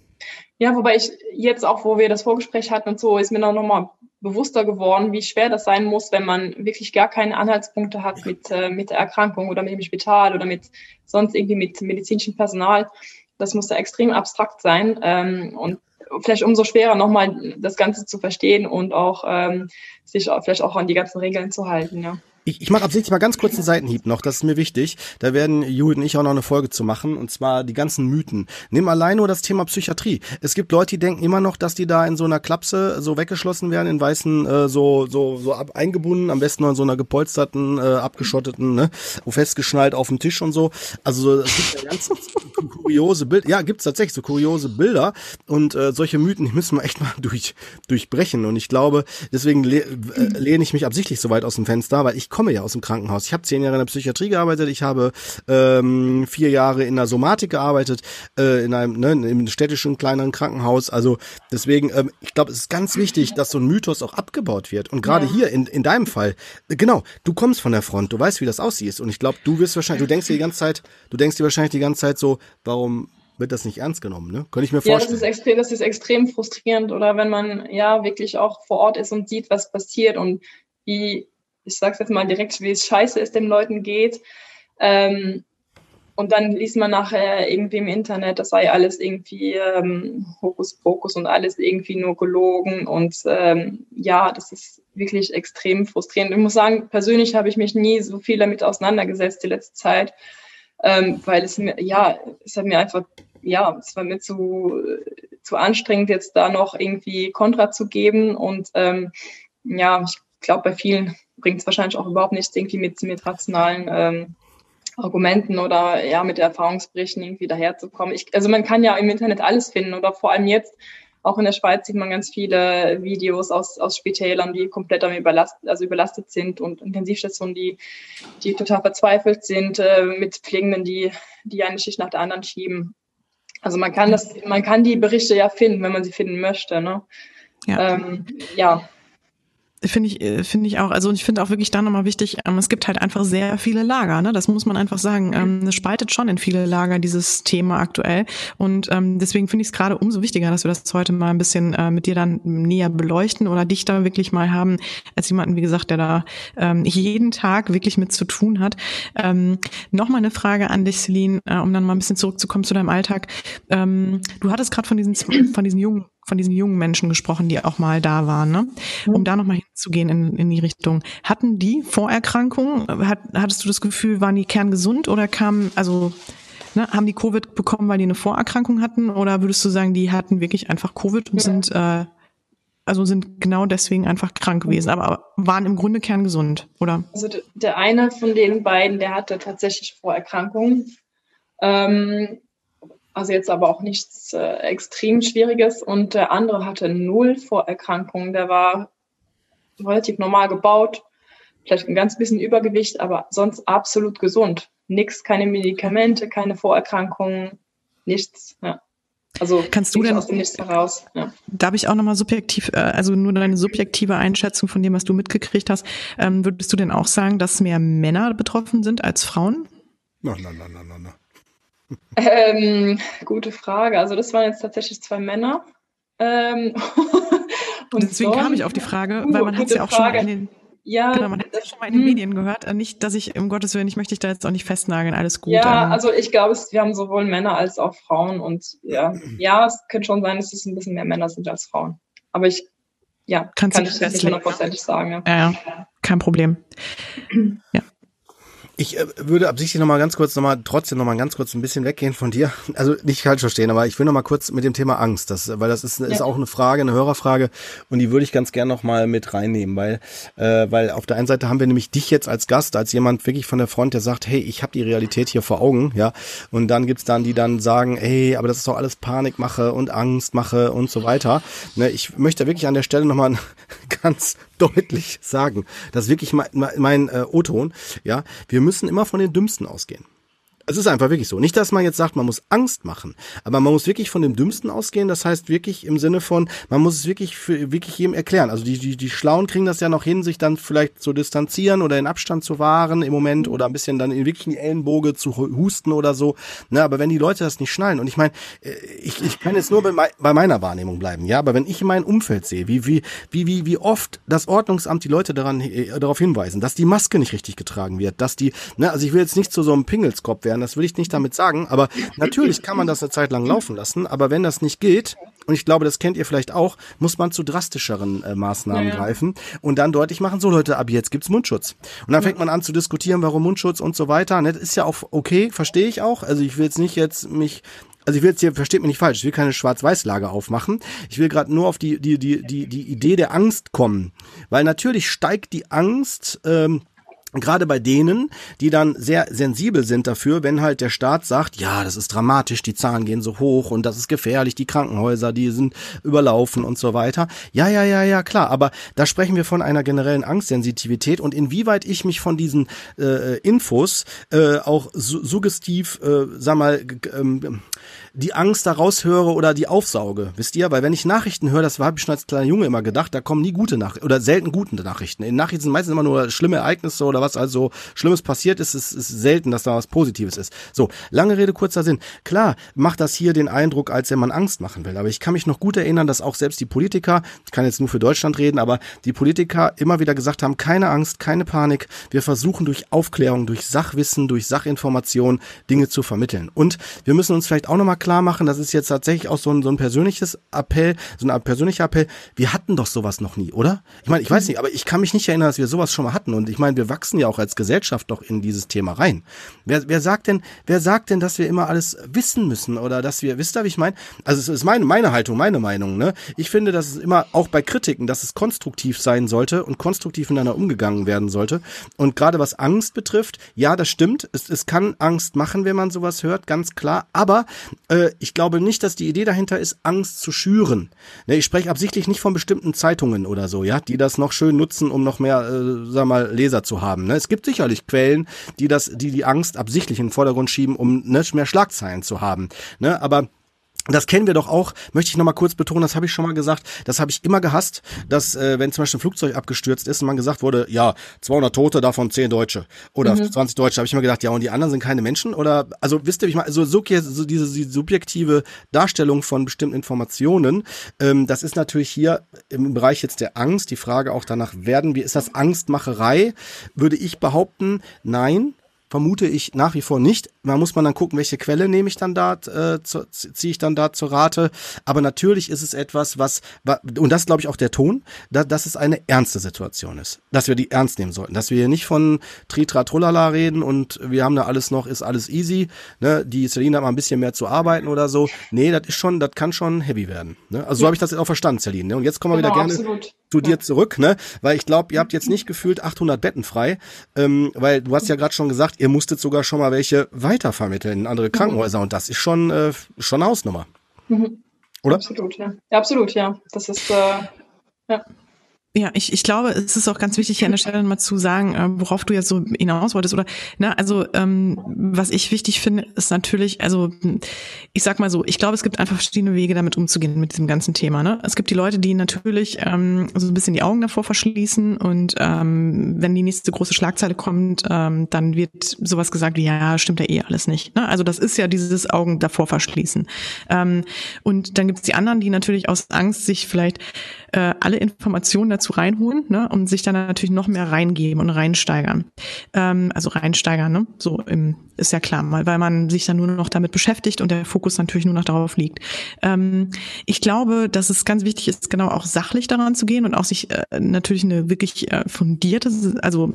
Ja, wobei ich jetzt auch, wo wir das Vorgespräch hatten und so, ist mir noch mal bewusster geworden, wie schwer das sein muss, wenn man wirklich gar keine Anhaltspunkte hat mit, äh, mit der Erkrankung oder mit dem Spital oder mit sonst irgendwie mit medizinischem Personal. Das muss da extrem abstrakt sein ähm, und vielleicht umso schwerer nochmal das Ganze zu verstehen und auch ähm, sich auch, vielleicht auch an die ganzen Regeln zu halten. Ja. Ich, ich mache absichtlich mal ganz kurz einen Seitenhieb noch, das ist mir wichtig. Da werden Judith und ich auch noch eine Folge zu machen, und zwar die ganzen Mythen. Nimm allein nur das Thema Psychiatrie. Es gibt Leute, die denken immer noch, dass die da in so einer Klapse so weggeschlossen werden, in weißen, äh, so, so, so ab, eingebunden, am besten noch in so einer gepolsterten, äh, abgeschotteten, ne, festgeschnallt auf dem Tisch und so. Also es gibt ja ganz kuriose Bilder. Ja, gibt's tatsächlich so kuriose Bilder. Und äh, solche Mythen, die müssen wir echt mal durch, durchbrechen. Und ich glaube, deswegen le äh, lehne ich mich absichtlich so weit aus dem Fenster, weil ich komme ja aus dem Krankenhaus. Ich habe zehn Jahre in der Psychiatrie gearbeitet, ich habe ähm, vier Jahre in der Somatik gearbeitet, äh, in einem ne, im städtischen kleineren Krankenhaus. Also deswegen, ähm, ich glaube, es ist ganz wichtig, dass so ein Mythos auch abgebaut wird. Und gerade ja. hier in, in deinem Fall, genau, du kommst von der Front, du weißt, wie das aussieht. Und ich glaube, du wirst wahrscheinlich, du denkst dir die ganze Zeit, du denkst dir wahrscheinlich die ganze Zeit so, warum wird das nicht ernst genommen, ne? Könnte ich mir vorstellen. Ja, das ist extrem, das ist extrem frustrierend. Oder wenn man ja wirklich auch vor Ort ist und sieht, was passiert und wie ich sag's jetzt mal direkt, wie es scheiße es den Leuten geht. Ähm, und dann liest man nachher irgendwie im Internet, das sei alles irgendwie ähm, Hokuspokus und alles irgendwie nur gelogen. Und ähm, ja, das ist wirklich extrem frustrierend. Ich muss sagen, persönlich habe ich mich nie so viel damit auseinandergesetzt die letzte Zeit, ähm, weil es mir, ja, es hat mir einfach, ja, es war mir zu, zu anstrengend, jetzt da noch irgendwie Kontra zu geben. Und ähm, ja, ich glaube, bei vielen bringt es wahrscheinlich auch überhaupt nichts, irgendwie mit, mit rationalen ähm, Argumenten oder ja, mit Erfahrungsberichten irgendwie daherzukommen. Ich, also man kann ja im Internet alles finden oder vor allem jetzt, auch in der Schweiz sieht man ganz viele Videos aus, aus Spitälern, die komplett damit überlastet, also überlastet sind und Intensivstationen, die, die total verzweifelt sind, äh, mit Pflegenden, die, die eine Schicht nach der anderen schieben. Also man kann das, man kann die Berichte ja finden, wenn man sie finden möchte. Ne? Ja. Ähm, ja. Finde ich, äh, finde ich auch. Also ich finde auch wirklich da nochmal wichtig, ähm, es gibt halt einfach sehr viele Lager, ne? Das muss man einfach sagen. Ähm, es spaltet schon in viele Lager, dieses Thema aktuell. Und ähm, deswegen finde ich es gerade umso wichtiger, dass wir das heute mal ein bisschen äh, mit dir dann näher beleuchten oder dich da wirklich mal haben, als jemanden, wie gesagt, der da ähm, jeden Tag wirklich mit zu tun hat. Ähm, Nochmal eine Frage an dich, Celine, äh, um dann mal ein bisschen zurückzukommen zu deinem Alltag. Ähm, du hattest gerade von diesen von diesen jungen von diesen jungen Menschen gesprochen, die auch mal da waren, ne? Um da nochmal hinzugehen in, in die Richtung. Hatten die Vorerkrankungen? Hat, hattest du das Gefühl, waren die kerngesund oder kamen, also ne, haben die Covid bekommen, weil die eine Vorerkrankung hatten? Oder würdest du sagen, die hatten wirklich einfach Covid und ja. sind äh, also sind genau deswegen einfach krank gewesen, aber waren im Grunde kerngesund, oder? Also der eine von den beiden, der hatte tatsächlich Vorerkrankungen. Ähm, also jetzt aber auch nichts äh, extrem Schwieriges. Und der andere hatte null Vorerkrankungen. Der war relativ normal gebaut, vielleicht ein ganz bisschen Übergewicht, aber sonst absolut gesund. Nix, keine Medikamente, keine Vorerkrankungen, nichts. Ja. Also kannst du denn aus dem Nichts heraus? Ja. Da habe ich auch nochmal subjektiv, äh, also nur deine subjektive Einschätzung von dem, was du mitgekriegt hast. Ähm, würdest du denn auch sagen, dass mehr Männer betroffen sind als Frauen? Nein, nein, nein, nein, nein. Ähm, gute Frage. Also das waren jetzt tatsächlich zwei Männer. Ähm, und deswegen so, kam ich auf die Frage, weil man hat es ja auch Frage. schon mal in den ja, genau, man hat es schon mal in den hm. Medien gehört. Äh, nicht, dass ich, um Gottes Willen, ich möchte dich da jetzt auch nicht festnageln, alles gut. Ja, ähm. also ich glaube, wir haben sowohl Männer als auch Frauen und ja, ja, es könnte schon sein, dass es ein bisschen mehr Männer sind als Frauen. Aber ich, ja, Kannst kann ich das nicht hundertprozentig sagen. Ja. ja, kein Problem. ja. Ich äh, würde absichtlich nochmal ganz kurz, nochmal trotzdem nochmal ganz kurz ein bisschen weggehen von dir. Also nicht falsch verstehen, aber ich will nochmal kurz mit dem Thema Angst, das, weil das ist, ja. ist auch eine Frage, eine Hörerfrage und die würde ich ganz gern nochmal mit reinnehmen, weil, äh, weil auf der einen Seite haben wir nämlich dich jetzt als Gast, als jemand wirklich von der Front, der sagt, hey, ich habe die Realität hier vor Augen, ja, und dann gibt's dann, die dann sagen, hey, aber das ist doch alles Panikmache und Angstmache und so weiter. Ne, ich möchte wirklich an der Stelle nochmal ganz deutlich sagen, das ist wirklich mein, mein äh, O-Ton, ja, wir müssen immer von den Dümmsten ausgehen. Es ist einfach wirklich so. Nicht, dass man jetzt sagt, man muss Angst machen, aber man muss wirklich von dem Dümmsten ausgehen. Das heißt wirklich im Sinne von, man muss es wirklich für wirklich jedem erklären. Also die, die, die Schlauen kriegen das ja noch hin, sich dann vielleicht zu distanzieren oder in Abstand zu wahren im Moment oder ein bisschen dann in wirklich die Ellenboge zu husten oder so. Ne, aber wenn die Leute das nicht schnallen, und ich meine, äh, ich, ich kann jetzt nur bei, bei meiner Wahrnehmung bleiben, ja, aber wenn ich in meinem Umfeld sehe, wie, wie, wie, wie, wie oft das Ordnungsamt die Leute daran, äh, darauf hinweisen, dass die Maske nicht richtig getragen wird, dass die, ne, also ich will jetzt nicht zu so einem Pingelskopf werden, das will ich nicht damit sagen, aber natürlich kann man das eine Zeit lang laufen lassen, aber wenn das nicht geht, und ich glaube, das kennt ihr vielleicht auch, muss man zu drastischeren äh, Maßnahmen ja, greifen und dann deutlich machen, so Leute, ab jetzt gibt's Mundschutz. Und dann fängt man an zu diskutieren, warum Mundschutz und so weiter. Das ist ja auch okay, verstehe ich auch. Also ich will jetzt nicht jetzt mich also ich will jetzt hier, versteht mich nicht falsch, ich will keine Schwarz-Weiß-Lage aufmachen. Ich will gerade nur auf die, die, die, die, die Idee der Angst kommen. Weil natürlich steigt die Angst, ähm, Gerade bei denen, die dann sehr sensibel sind dafür, wenn halt der Staat sagt, ja, das ist dramatisch, die Zahlen gehen so hoch und das ist gefährlich, die Krankenhäuser, die sind überlaufen und so weiter. Ja, ja, ja, ja, klar, aber da sprechen wir von einer generellen Angstsensitivität und inwieweit ich mich von diesen äh, Infos äh, auch su suggestiv, äh, sag mal, ähm, die Angst daraus höre oder die aufsauge. Wisst ihr? Weil wenn ich Nachrichten höre, das habe ich schon als kleiner Junge immer gedacht, da kommen nie gute Nachrichten oder selten gute Nachrichten. In Nachrichten sind meistens immer nur schlimme Ereignisse oder was also Schlimmes passiert ist. Es ist selten, dass da was Positives ist. So, lange Rede, kurzer Sinn. Klar, macht das hier den Eindruck, als wenn man Angst machen will. Aber ich kann mich noch gut erinnern, dass auch selbst die Politiker, ich kann jetzt nur für Deutschland reden, aber die Politiker immer wieder gesagt haben, keine Angst, keine Panik. Wir versuchen durch Aufklärung, durch Sachwissen, durch Sachinformation Dinge zu vermitteln. Und wir müssen uns vielleicht auch nochmal klar machen, das ist jetzt tatsächlich auch so ein, so ein persönliches Appell, so ein persönlicher Appell. Wir hatten doch sowas noch nie, oder? Ich meine, ich weiß nicht, aber ich kann mich nicht erinnern, dass wir sowas schon mal hatten. Und ich meine, wir wachsen ja auch als Gesellschaft doch in dieses Thema rein. Wer, wer sagt denn, wer sagt denn, dass wir immer alles wissen müssen oder dass wir, wisst ihr, wie ich meine? Also es ist meine, meine Haltung, meine Meinung, ne? Ich finde, dass es immer, auch bei Kritiken, dass es konstruktiv sein sollte und konstruktiv miteinander umgegangen werden sollte. Und gerade was Angst betrifft, ja, das stimmt. Es, es kann Angst machen, wenn man sowas hört, ganz klar. Aber äh, äh, ich glaube nicht, dass die Idee dahinter ist, Angst zu schüren. Ne, ich spreche absichtlich nicht von bestimmten Zeitungen oder so, ja, die das noch schön nutzen, um noch mehr, äh, sag mal, Leser zu haben. Ne? Es gibt sicherlich Quellen, die das, die die Angst absichtlich in den Vordergrund schieben, um ne, mehr Schlagzeilen zu haben. Ne? Aber das kennen wir doch auch, möchte ich nochmal kurz betonen, das habe ich schon mal gesagt, das habe ich immer gehasst, dass äh, wenn zum Beispiel ein Flugzeug abgestürzt ist und man gesagt wurde, ja, 200 Tote, davon 10 Deutsche oder mhm. 20 Deutsche, habe ich immer gedacht, ja, und die anderen sind keine Menschen oder, also wisst ihr, wie ich meine, also so, so diese, diese subjektive Darstellung von bestimmten Informationen, ähm, das ist natürlich hier im Bereich jetzt der Angst, die Frage auch danach, werden wir, ist das Angstmacherei, würde ich behaupten, nein, vermute ich nach wie vor nicht. Man muss man dann gucken, welche Quelle nehme ich dann da, äh, ziehe ich dann da zur Rate. Aber natürlich ist es etwas, was, und das glaube ich auch der Ton, da, dass es eine ernste Situation ist. Dass wir die ernst nehmen sollten. Dass wir hier nicht von Tritra Trullala reden und wir haben da alles noch, ist alles easy. Ne? Die Celine hat mal ein bisschen mehr zu arbeiten oder so. Nee, das ist schon, das kann schon heavy werden. Ne? Also so habe ich das jetzt auch verstanden, Celine. Ne? Und jetzt kommen wir genau, wieder gerne absolut. zu dir zurück, ne? Weil ich glaube, ihr habt jetzt nicht gefühlt 800 Betten frei, ähm, weil du hast ja gerade schon gesagt, ihr musstet sogar schon mal welche weitervermitteln in andere Krankenhäuser und das ist schon, äh, schon eine Hausnummer. Mhm. Oder? Absolut, ja. ja. Absolut, ja. Das ist, äh, ja. Ja, ich, ich glaube, es ist auch ganz wichtig, hier an der Stelle mal zu sagen, äh, worauf du jetzt so hinaus wolltest. Oder, ne, also ähm, was ich wichtig finde, ist natürlich, also ich sag mal so, ich glaube, es gibt einfach verschiedene Wege, damit umzugehen mit diesem ganzen Thema. Ne? Es gibt die Leute, die natürlich ähm, so ein bisschen die Augen davor verschließen und ähm, wenn die nächste große Schlagzeile kommt, ähm, dann wird sowas gesagt wie, ja, stimmt ja eh alles nicht. Ne? Also das ist ja dieses Augen davor verschließen. Ähm, und dann gibt es die anderen, die natürlich aus Angst sich vielleicht äh, alle Informationen dazu reinholen ne, und sich dann natürlich noch mehr reingeben und reinsteigern. Ähm, also reinsteigern, ne? so im, ist ja klar, weil man sich dann nur noch damit beschäftigt und der Fokus natürlich nur noch darauf liegt. Ähm, ich glaube, dass es ganz wichtig ist, genau auch sachlich daran zu gehen und auch sich äh, natürlich eine wirklich äh, fundierte, also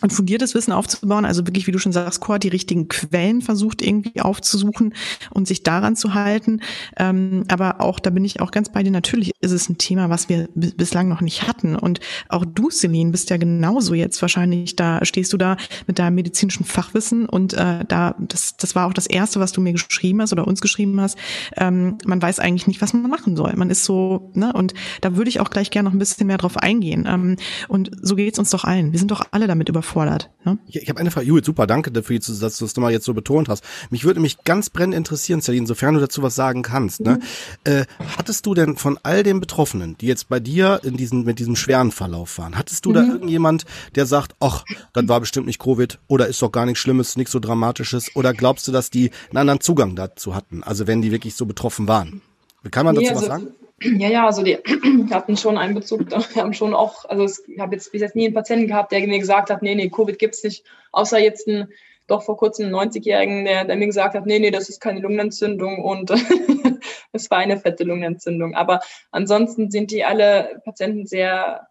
ein fundiertes Wissen aufzubauen, also wirklich, wie du schon sagst, Core, die richtigen Quellen versucht irgendwie aufzusuchen und sich daran zu halten. Ähm, aber auch, da bin ich auch ganz bei dir, natürlich ist es ein Thema, was wir bislang noch nicht hatten. Und auch du, Celine, bist ja genauso jetzt wahrscheinlich, da stehst du da mit deinem medizinischen Fachwissen und äh, da, das, das war auch das Erste, was du mir geschrieben hast oder uns geschrieben hast. Ähm, man weiß eigentlich nicht, was man machen soll. Man ist so, ne, und da würde ich auch gleich gerne noch ein bisschen mehr drauf eingehen. Ähm, und so geht's uns doch allen. Wir sind doch alle damit über überfordert. Ne? Ich, ich habe eine Frage, Judith, super, danke dafür, dass du das nochmal jetzt so betont hast. Mich würde mich ganz brennend interessieren, Celine, sofern du dazu was sagen kannst. Ne? Mhm. Äh, hattest du denn von all den Betroffenen, die jetzt bei dir in diesem, mit diesem schweren Verlauf waren, hattest du mhm. da irgendjemand, der sagt, ach, das war bestimmt nicht Covid oder ist doch gar nichts Schlimmes, nichts so Dramatisches oder glaubst du, dass die einen anderen Zugang dazu hatten, also wenn die wirklich so betroffen waren? Kann man dazu nee, also, was sagen? Ja, ja, also die hatten schon einen Bezug, wir haben schon auch, also ich habe jetzt bis jetzt nie einen Patienten gehabt, der mir gesagt hat, nee, nee, Covid gibt's nicht, außer jetzt ein doch vor kurzem einen 90-Jährigen, der, der mir gesagt hat, nee, nee, das ist keine Lungenentzündung und es war eine fette Lungenentzündung. Aber ansonsten sind die alle Patienten sehr,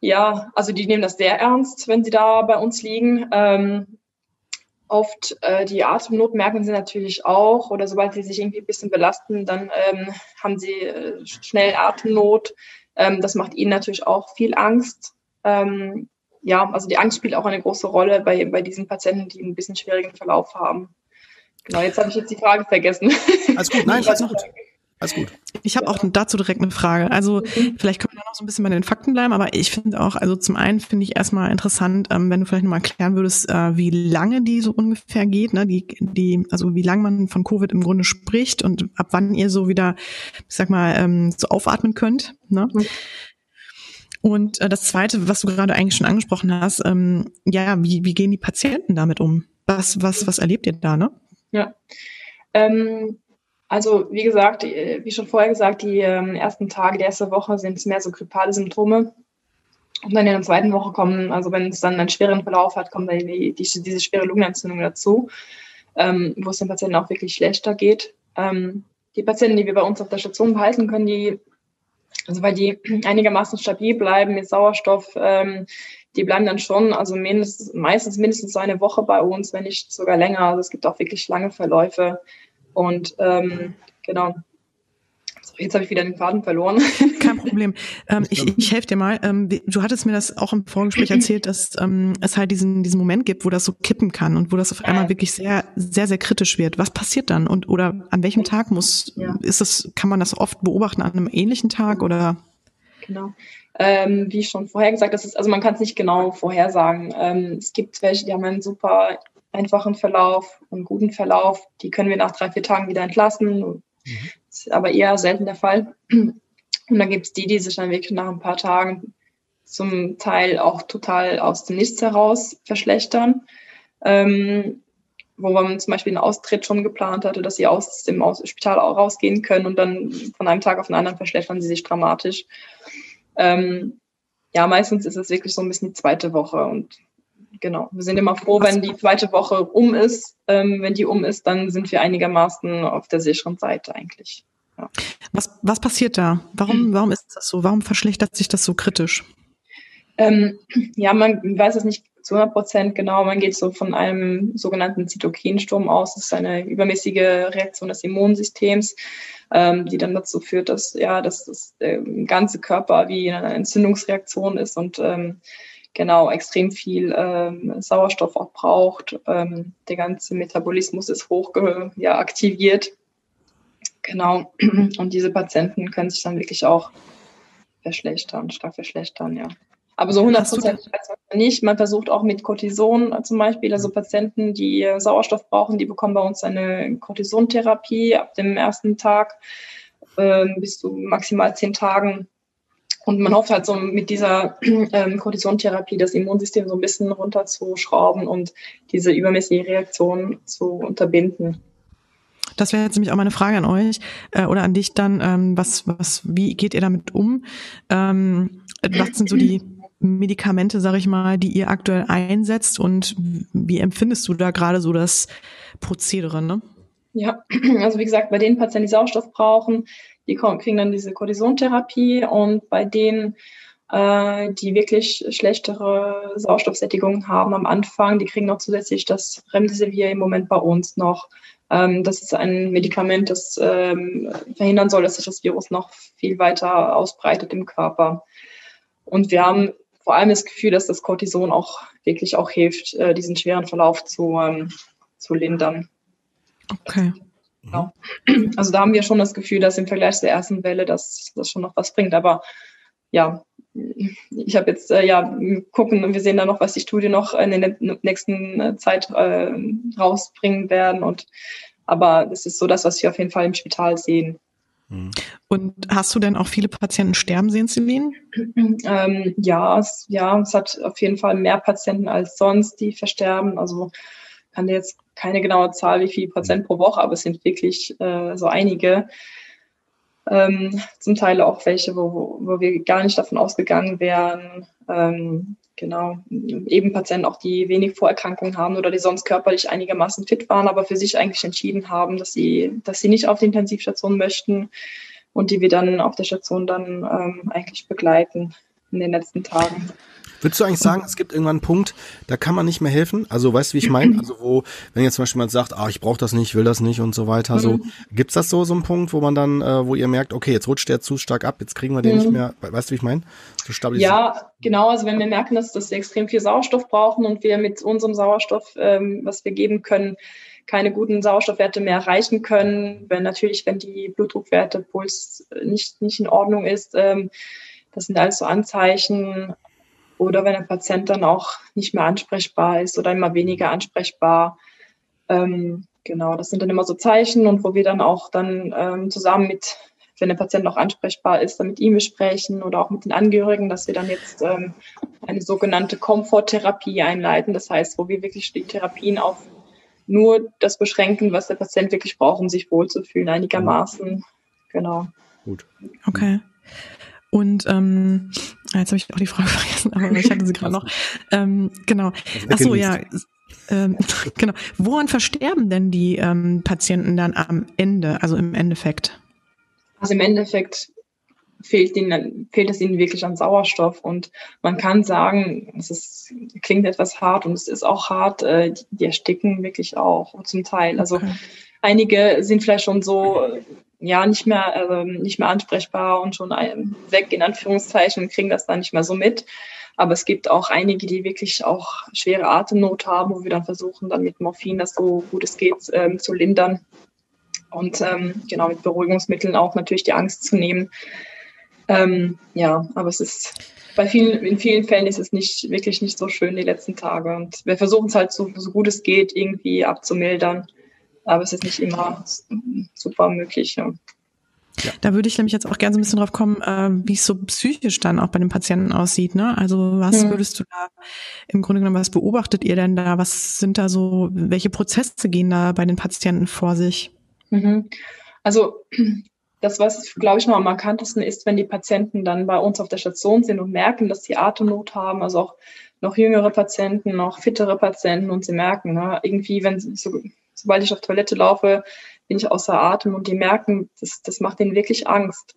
ja, also die nehmen das sehr ernst, wenn sie da bei uns liegen. Ähm, oft äh, die Atemnot merken sie natürlich auch oder sobald sie sich irgendwie ein bisschen belasten, dann ähm, haben sie äh, schnell Atemnot. Ähm, das macht ihnen natürlich auch viel Angst. Ähm, ja, also die Angst spielt auch eine große Rolle bei, bei diesen Patienten, die ein bisschen schwierigen Verlauf haben. Genau, jetzt habe ich jetzt die Frage vergessen. Alles gut, nein, alles gut. Alles gut. Ich habe auch dazu direkt eine Frage. Also mhm. vielleicht können wir noch so ein bisschen bei den Fakten bleiben, aber ich finde auch, also zum einen finde ich erstmal interessant, ähm, wenn du vielleicht nochmal erklären würdest, äh, wie lange die so ungefähr geht, ne? Die, die, also wie lange man von Covid im Grunde spricht und ab wann ihr so wieder, ich sag mal, ähm, so aufatmen könnt. Ne? Mhm. Und äh, das Zweite, was du gerade eigentlich schon angesprochen hast, ähm, ja, wie, wie gehen die Patienten damit um? Was, was, was erlebt ihr da, ne? Ja. Ähm, also wie gesagt, wie schon vorher gesagt, die ähm, ersten Tage der ersten Woche sind es mehr so grippale Symptome. Und dann in der zweiten Woche kommen, also wenn es dann einen schweren Verlauf hat, kommt dann die, die, diese schwere Lungenentzündung dazu, ähm, wo es den Patienten auch wirklich schlechter geht. Ähm, die Patienten, die wir bei uns auf der Station behalten können, die, also weil die einigermaßen stabil bleiben mit Sauerstoff, ähm, die bleiben dann schon, also mindestens, meistens mindestens eine Woche bei uns, wenn nicht sogar länger. Also es gibt auch wirklich lange Verläufe. Und ähm, genau. Jetzt habe ich wieder den Faden verloren. Kein Problem. Ähm, ich ich helfe dir mal. Ähm, du hattest mir das auch im Vorgespräch erzählt, dass ähm, es halt diesen, diesen Moment gibt, wo das so kippen kann und wo das auf einmal wirklich sehr, sehr, sehr kritisch wird. Was passiert dann? Und oder an welchem Tag muss, ja. ist das, kann man das oft beobachten an einem ähnlichen Tag oder? Genau. Ähm, wie schon vorher gesagt, das ist, also man kann es nicht genau vorhersagen. Ähm, es gibt welche, die haben einen super einfachen Verlauf und guten Verlauf. Die können wir nach drei, vier Tagen wieder entlassen. Mhm. Ist aber eher selten der Fall. Und dann gibt es die, die sich dann wirklich nach ein paar Tagen zum Teil auch total aus dem Nichts heraus verschlechtern. Ähm, wo man zum Beispiel einen Austritt schon geplant hatte, dass sie aus dem Spital auch rausgehen können und dann von einem Tag auf den anderen verschlechtern sie sich dramatisch. Ähm, ja, meistens ist es wirklich so ein bisschen die zweite Woche und genau. Wir sind immer froh, wenn die zweite Woche um ist. Ähm, wenn die um ist, dann sind wir einigermaßen auf der sicheren Seite eigentlich. Ja. Was, was passiert da? Warum, warum ist das so? Warum verschlechtert sich das so kritisch? Ähm, ja, man weiß es nicht zu 100 Prozent genau. Man geht so von einem sogenannten Zytokinsturm aus. Das ist eine übermäßige Reaktion des Immunsystems, ähm, die dann dazu führt, dass ja, dass das äh, ganze Körper wie eine Entzündungsreaktion ist und ähm, genau extrem viel ähm, Sauerstoff auch braucht. Ähm, der ganze Metabolismus ist hoch ja, aktiviert. Genau. Und diese Patienten können sich dann wirklich auch verschlechtern, stark verschlechtern, ja. Aber so 100 Prozent nicht. Man versucht auch mit Cortison zum Beispiel, also Patienten, die Sauerstoff brauchen, die bekommen bei uns eine Cortisontherapie ab dem ersten Tag äh, bis zu maximal zehn Tagen und man hofft halt so mit dieser ähm, Cortisontherapie das Immunsystem so ein bisschen runterzuschrauben und diese übermäßige Reaktion zu unterbinden. Das wäre jetzt nämlich auch meine Frage an euch äh, oder an dich dann. Ähm, was, was, wie geht ihr damit um? Ähm, was sind so die Medikamente, sag ich mal, die ihr aktuell einsetzt und wie empfindest du da gerade so das Prozedere? Ne? Ja, also wie gesagt, bei den Patienten, die Sauerstoff brauchen, die kriegen dann diese Cortisontherapie und bei denen, äh, die wirklich schlechtere Sauerstoffsättigung haben am Anfang. Die kriegen noch zusätzlich das Remdesivir im Moment bei uns noch. Ähm, das ist ein Medikament, das ähm, verhindern soll, dass sich das Virus noch viel weiter ausbreitet im Körper. Und wir haben vor allem das Gefühl, dass das Cortison auch wirklich auch hilft, äh, diesen schweren Verlauf zu, ähm, zu lindern. Okay. Genau. Also da haben wir schon das Gefühl, dass im Vergleich zur ersten Welle das, das schon noch was bringt. Aber ja, ich habe jetzt, äh, ja, gucken und wir sehen da noch, was die Studie noch in der nächsten äh, Zeit äh, rausbringen werden. Und aber das ist so das, was wir auf jeden Fall im Spital sehen. Mhm. Und hast du denn auch viele Patienten sterben sehen, Celine? Ähm, ja, es, ja, es hat auf jeden Fall mehr Patienten als sonst, die versterben. Also kann dir jetzt keine genaue Zahl, wie viel Prozent pro Woche, aber es sind wirklich äh, so einige. Ähm, zum Teil auch welche, wo, wo wir gar nicht davon ausgegangen wären. Ähm, genau, eben Patienten auch, die wenig Vorerkrankungen haben oder die sonst körperlich einigermaßen fit waren, aber für sich eigentlich entschieden haben, dass sie, dass sie nicht auf die Intensivstation möchten und die wir dann auf der Station dann ähm, eigentlich begleiten in den letzten Tagen. Würdest du eigentlich sagen, es gibt irgendwann einen Punkt, da kann man nicht mehr helfen? Also weißt du, wie ich meine? Also wo, wenn jetzt zum Beispiel jemand sagt, ah, ich brauche das nicht, will das nicht und so weiter, so mhm. gibt's das so so einen Punkt, wo man dann, äh, wo ihr merkt, okay, jetzt rutscht der zu stark ab, jetzt kriegen wir den mhm. nicht mehr, weißt du, wie ich meine? So ja, genau. Also wenn wir merken, dass, dass wir extrem viel Sauerstoff brauchen und wir mit unserem Sauerstoff, ähm, was wir geben können, keine guten Sauerstoffwerte mehr erreichen können, wenn natürlich, wenn die Blutdruckwerte, Puls nicht, nicht in Ordnung ist, ähm, das sind alles so Anzeichen, oder wenn der Patient dann auch nicht mehr ansprechbar ist oder immer weniger ansprechbar. Ähm, genau, das sind dann immer so Zeichen und wo wir dann auch dann ähm, zusammen mit, wenn der Patient noch ansprechbar ist, dann mit ihm besprechen oder auch mit den Angehörigen, dass wir dann jetzt ähm, eine sogenannte Komforttherapie einleiten. Das heißt, wo wir wirklich die Therapien auf nur das beschränken, was der Patient wirklich braucht, um sich wohlzufühlen, einigermaßen. Genau. Gut. Okay. Und ähm, jetzt habe ich auch die Frage vergessen, aber ich hatte sie gerade noch. Ähm, genau. Achso, ja. Ähm, genau. Woran versterben denn die ähm, Patienten dann am Ende, also im Endeffekt? Also im Endeffekt fehlt, ihnen, fehlt es ihnen wirklich an Sauerstoff. Und man kann sagen, es ist, klingt etwas hart und es ist auch hart, äh, die, die ersticken wirklich auch zum Teil. Also okay. einige sind vielleicht schon so ja nicht mehr äh, nicht mehr ansprechbar und schon weg in Anführungszeichen kriegen das dann nicht mehr so mit. Aber es gibt auch einige, die wirklich auch schwere Atemnot haben, wo wir dann versuchen, dann mit Morphin das so gut es geht ähm, zu lindern und ähm, genau mit Beruhigungsmitteln auch natürlich die Angst zu nehmen. Ähm, ja, aber es ist bei vielen, in vielen Fällen ist es nicht wirklich nicht so schön die letzten Tage und wir versuchen es halt so, so gut es geht irgendwie abzumildern aber es ist nicht immer super möglich. Ja. Da würde ich nämlich jetzt auch gerne so ein bisschen drauf kommen, äh, wie es so psychisch dann auch bei den Patienten aussieht. Ne? Also was mhm. würdest du da im Grunde genommen, was beobachtet ihr denn da? Was sind da so, welche Prozesse gehen da bei den Patienten vor sich? Mhm. Also das, was, glaube ich, noch am markantesten ist, wenn die Patienten dann bei uns auf der Station sind und merken, dass sie Atemnot haben, also auch noch jüngere Patienten, noch fittere Patienten und sie merken, ne, irgendwie, wenn sie so sobald ich auf Toilette laufe, bin ich außer Atem und die merken, das, das macht ihnen wirklich Angst.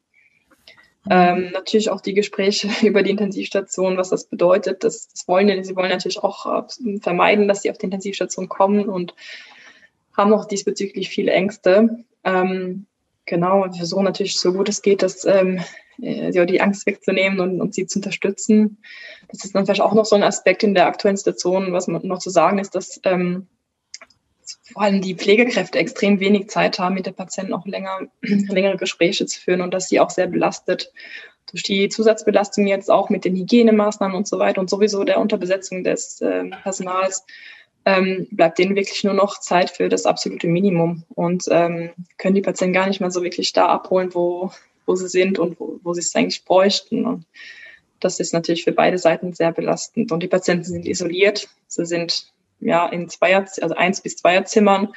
Ähm, natürlich auch die Gespräche über die Intensivstation, was das bedeutet. Das, das wollen die, sie wollen natürlich auch äh, vermeiden, dass sie auf die Intensivstation kommen und haben auch diesbezüglich viele Ängste. Ähm, genau, wir versuchen natürlich so gut es geht, dass ähm, äh, ja, die Angst wegzunehmen und, und sie zu unterstützen. Das ist dann vielleicht auch noch so ein Aspekt in der aktuellen Situation, was noch zu sagen ist, dass ähm, vor allem die Pflegekräfte extrem wenig Zeit haben, mit der Patienten auch länger, längere Gespräche zu führen und dass sie auch sehr belastet durch die Zusatzbelastung jetzt auch mit den Hygienemaßnahmen und so weiter und sowieso der Unterbesetzung des äh, Personals ähm, bleibt denen wirklich nur noch Zeit für das absolute Minimum und ähm, können die Patienten gar nicht mehr so wirklich da abholen, wo, wo sie sind und wo, wo sie es eigentlich bräuchten. Und das ist natürlich für beide Seiten sehr belastend. Und die Patienten sind isoliert, sie sind ja, in Zweier, also eins bis Zweierzimmern,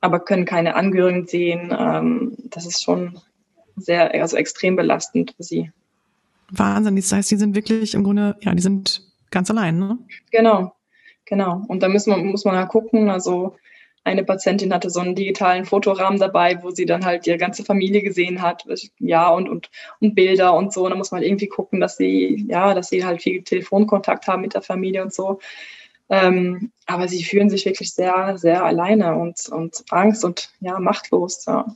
aber können keine Angehörigen sehen. Ähm, das ist schon sehr, also extrem belastend für sie. Wahnsinn, das heißt, die sind wirklich im Grunde, ja, die sind ganz allein, ne? Genau, genau. Und da müssen wir, muss man ja gucken, also eine Patientin hatte so einen digitalen Fotorahmen dabei, wo sie dann halt ihre ganze Familie gesehen hat, ja, und, und, und Bilder und so. Und da muss man irgendwie gucken, dass sie, ja, dass sie halt viel Telefonkontakt haben mit der Familie und so. Ähm, aber sie fühlen sich wirklich sehr, sehr alleine und, und Angst und ja, machtlos. Ja.